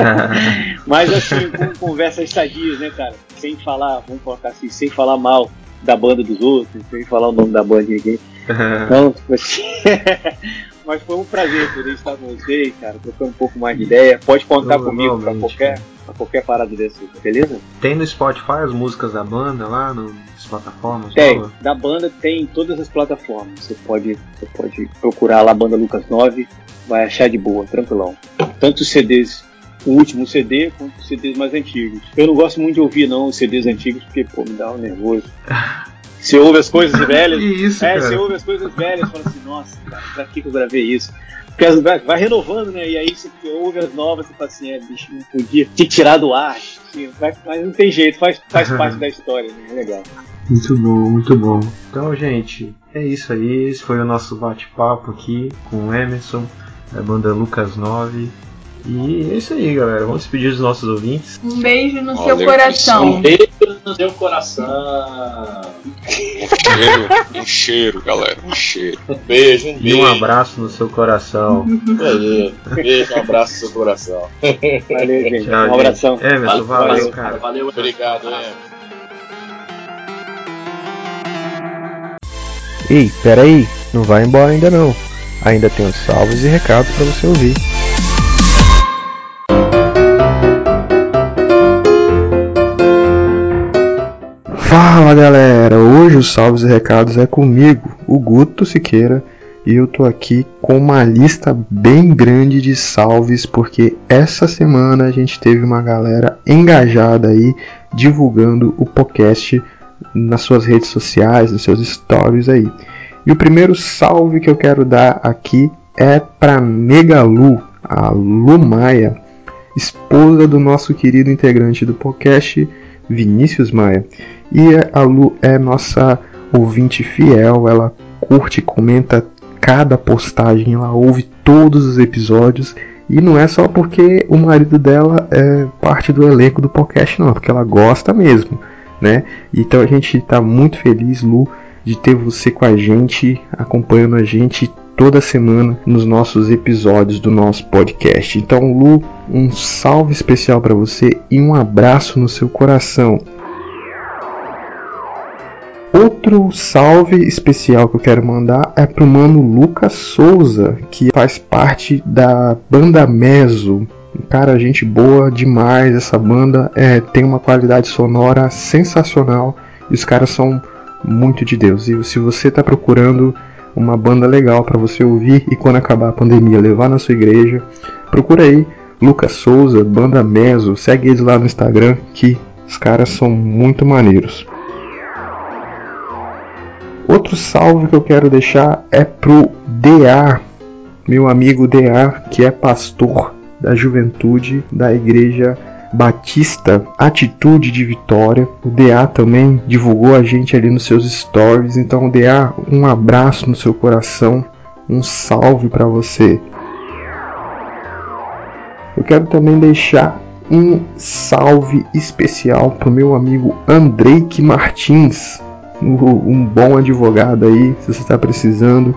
<laughs> Mas assim, com conversa estadias, né, cara? Sem falar, vamos colocar assim, sem falar mal da banda dos outros, sem falar o nome da banda de ninguém. Então, tipo assim, <laughs> mas foi um prazer poder estar com vocês, cara, trocando um pouco mais de ideia. Pode contar comigo para qualquer, pra qualquer parada dessa, beleza? Tem no Spotify as músicas da banda lá, no, nas plataformas? Tem, da banda tem em todas as plataformas. Você pode, você pode procurar lá a banda Lucas 9, vai achar de boa, tranquilão. Tanto os CDs, o último CD, quanto os CDs mais antigos. Eu não gosto muito de ouvir não os CDs antigos, porque pô, me dá um nervoso. <laughs> Você ouve as coisas velhas. <laughs> Isso, é, cara? você ouve as coisas velhas e fala assim, nossa, cara, pra que eu gravei isso? Porque vai, vai renovando, né? E aí você ouve as novas e fala assim, é, bicho, não podia te tirar do ar. Assim, vai- mas não tem jeito, faz, faz <laughs> parte da história, né? É legal. Muito bom, muito bom. Então, gente, é isso aí. Esse foi o nosso bate-papo aqui com o Emerson, da banda Lucas 9. E é isso aí, galera. Vamos despedir dos nossos ouvintes. Um beijo no Valeu, seu coração. Um beijo no seu coração. Um cheiro, um cheiro, galera, um cheiro. Um beijo, um E beijo. um abraço no seu coração. Aí, beijo, um abraço no seu coração. Valeu, gente. Tchau, um abração. Emerson, valeu, Valeu, cara. Valeu. Obrigado, é. Ei, peraí, não vai embora ainda não. Ainda tem os salvos e recados para você ouvir. Fala galera, hoje os salvos e recados é comigo, o Guto Siqueira, e eu tô aqui com uma lista bem grande de salves porque essa semana a gente teve uma galera engajada aí divulgando o podcast nas suas redes sociais, nos seus stories aí. E o primeiro salve que eu quero dar aqui é para Negalu, a Lu Maia, esposa do nosso querido integrante do podcast, Vinícius Maia. E a Lu é nossa ouvinte fiel, ela curte, comenta cada postagem, ela ouve todos os episódios. E não é só porque o marido dela é parte do elenco do podcast, não, é porque ela gosta mesmo, né? Então a gente está muito feliz, Lu, de ter você com a gente, acompanhando a gente toda semana nos nossos episódios do nosso podcast. Então, Lu, um salve especial para você e um abraço no seu coração. Outro salve especial que eu quero mandar é pro mano Lucas Souza, que faz parte da banda Meso. Cara, gente boa demais. Essa banda é, tem uma qualidade sonora sensacional e os caras são muito de Deus. E se você está procurando uma banda legal para você ouvir e quando acabar a pandemia levar na sua igreja, procura aí Lucas Souza, banda Meso. Segue eles lá no Instagram que os caras são muito maneiros. Outro salve que eu quero deixar é pro DA, meu amigo DA, que é pastor da juventude da igreja Batista Atitude de Vitória. O DA também divulgou a gente ali nos seus stories. Então, DA, um abraço no seu coração, um salve para você. Eu quero também deixar um salve especial pro meu amigo Andreike Martins, um bom advogado aí, se você está precisando.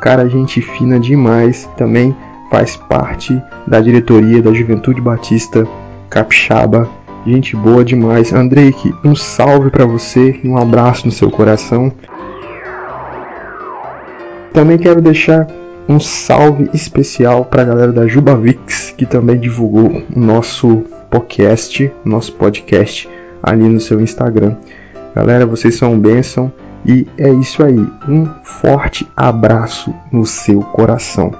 Cara, gente fina demais. Também faz parte da diretoria da Juventude Batista Capixaba. Gente boa demais. Andreike, um salve para você e um abraço no seu coração. Também quero deixar um salve especial para a galera da Jubavix, que também divulgou o nosso podcast, nosso podcast ali no seu Instagram. Galera, vocês são bênção e é isso aí. Um forte abraço no seu coração.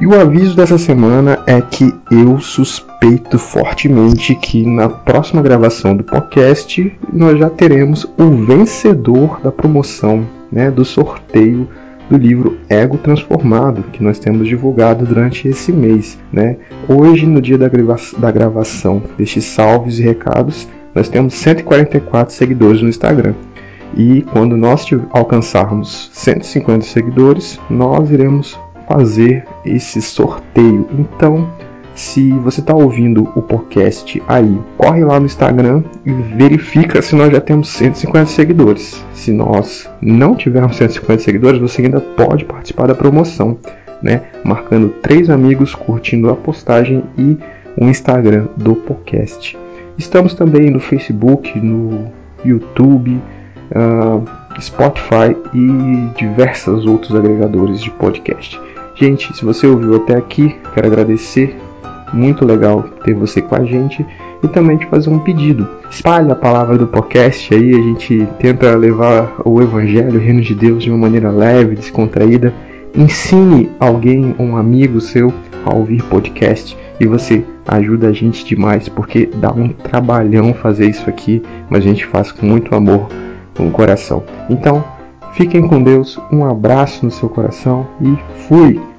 E o aviso dessa semana é que eu suspeito fortemente que na próxima gravação do podcast nós já teremos o vencedor da promoção, né, do sorteio do livro Ego Transformado, que nós temos divulgado durante esse mês. Né? Hoje, no dia da, grava da gravação destes salves e recados, nós temos 144 seguidores no Instagram. E quando nós alcançarmos 150 seguidores, nós iremos fazer esse sorteio. Então, se você está ouvindo o podcast aí, corre lá no Instagram e verifica se nós já temos 150 seguidores. Se nós não tivermos 150 seguidores, você ainda pode participar da promoção, né? Marcando três amigos, curtindo a postagem e o Instagram do podcast. Estamos também no Facebook, no YouTube, uh, Spotify e diversos outros agregadores de podcast. Gente, se você ouviu até aqui, quero agradecer. Muito legal ter você com a gente e também te fazer um pedido. Espalhe a palavra do podcast aí, a gente tenta levar o evangelho, o reino de Deus de uma maneira leve, descontraída. Ensine alguém, um amigo seu a ouvir podcast e você ajuda a gente demais porque dá um trabalhão fazer isso aqui, mas a gente faz com muito amor no coração. Então, fiquem com Deus, um abraço no seu coração e fui!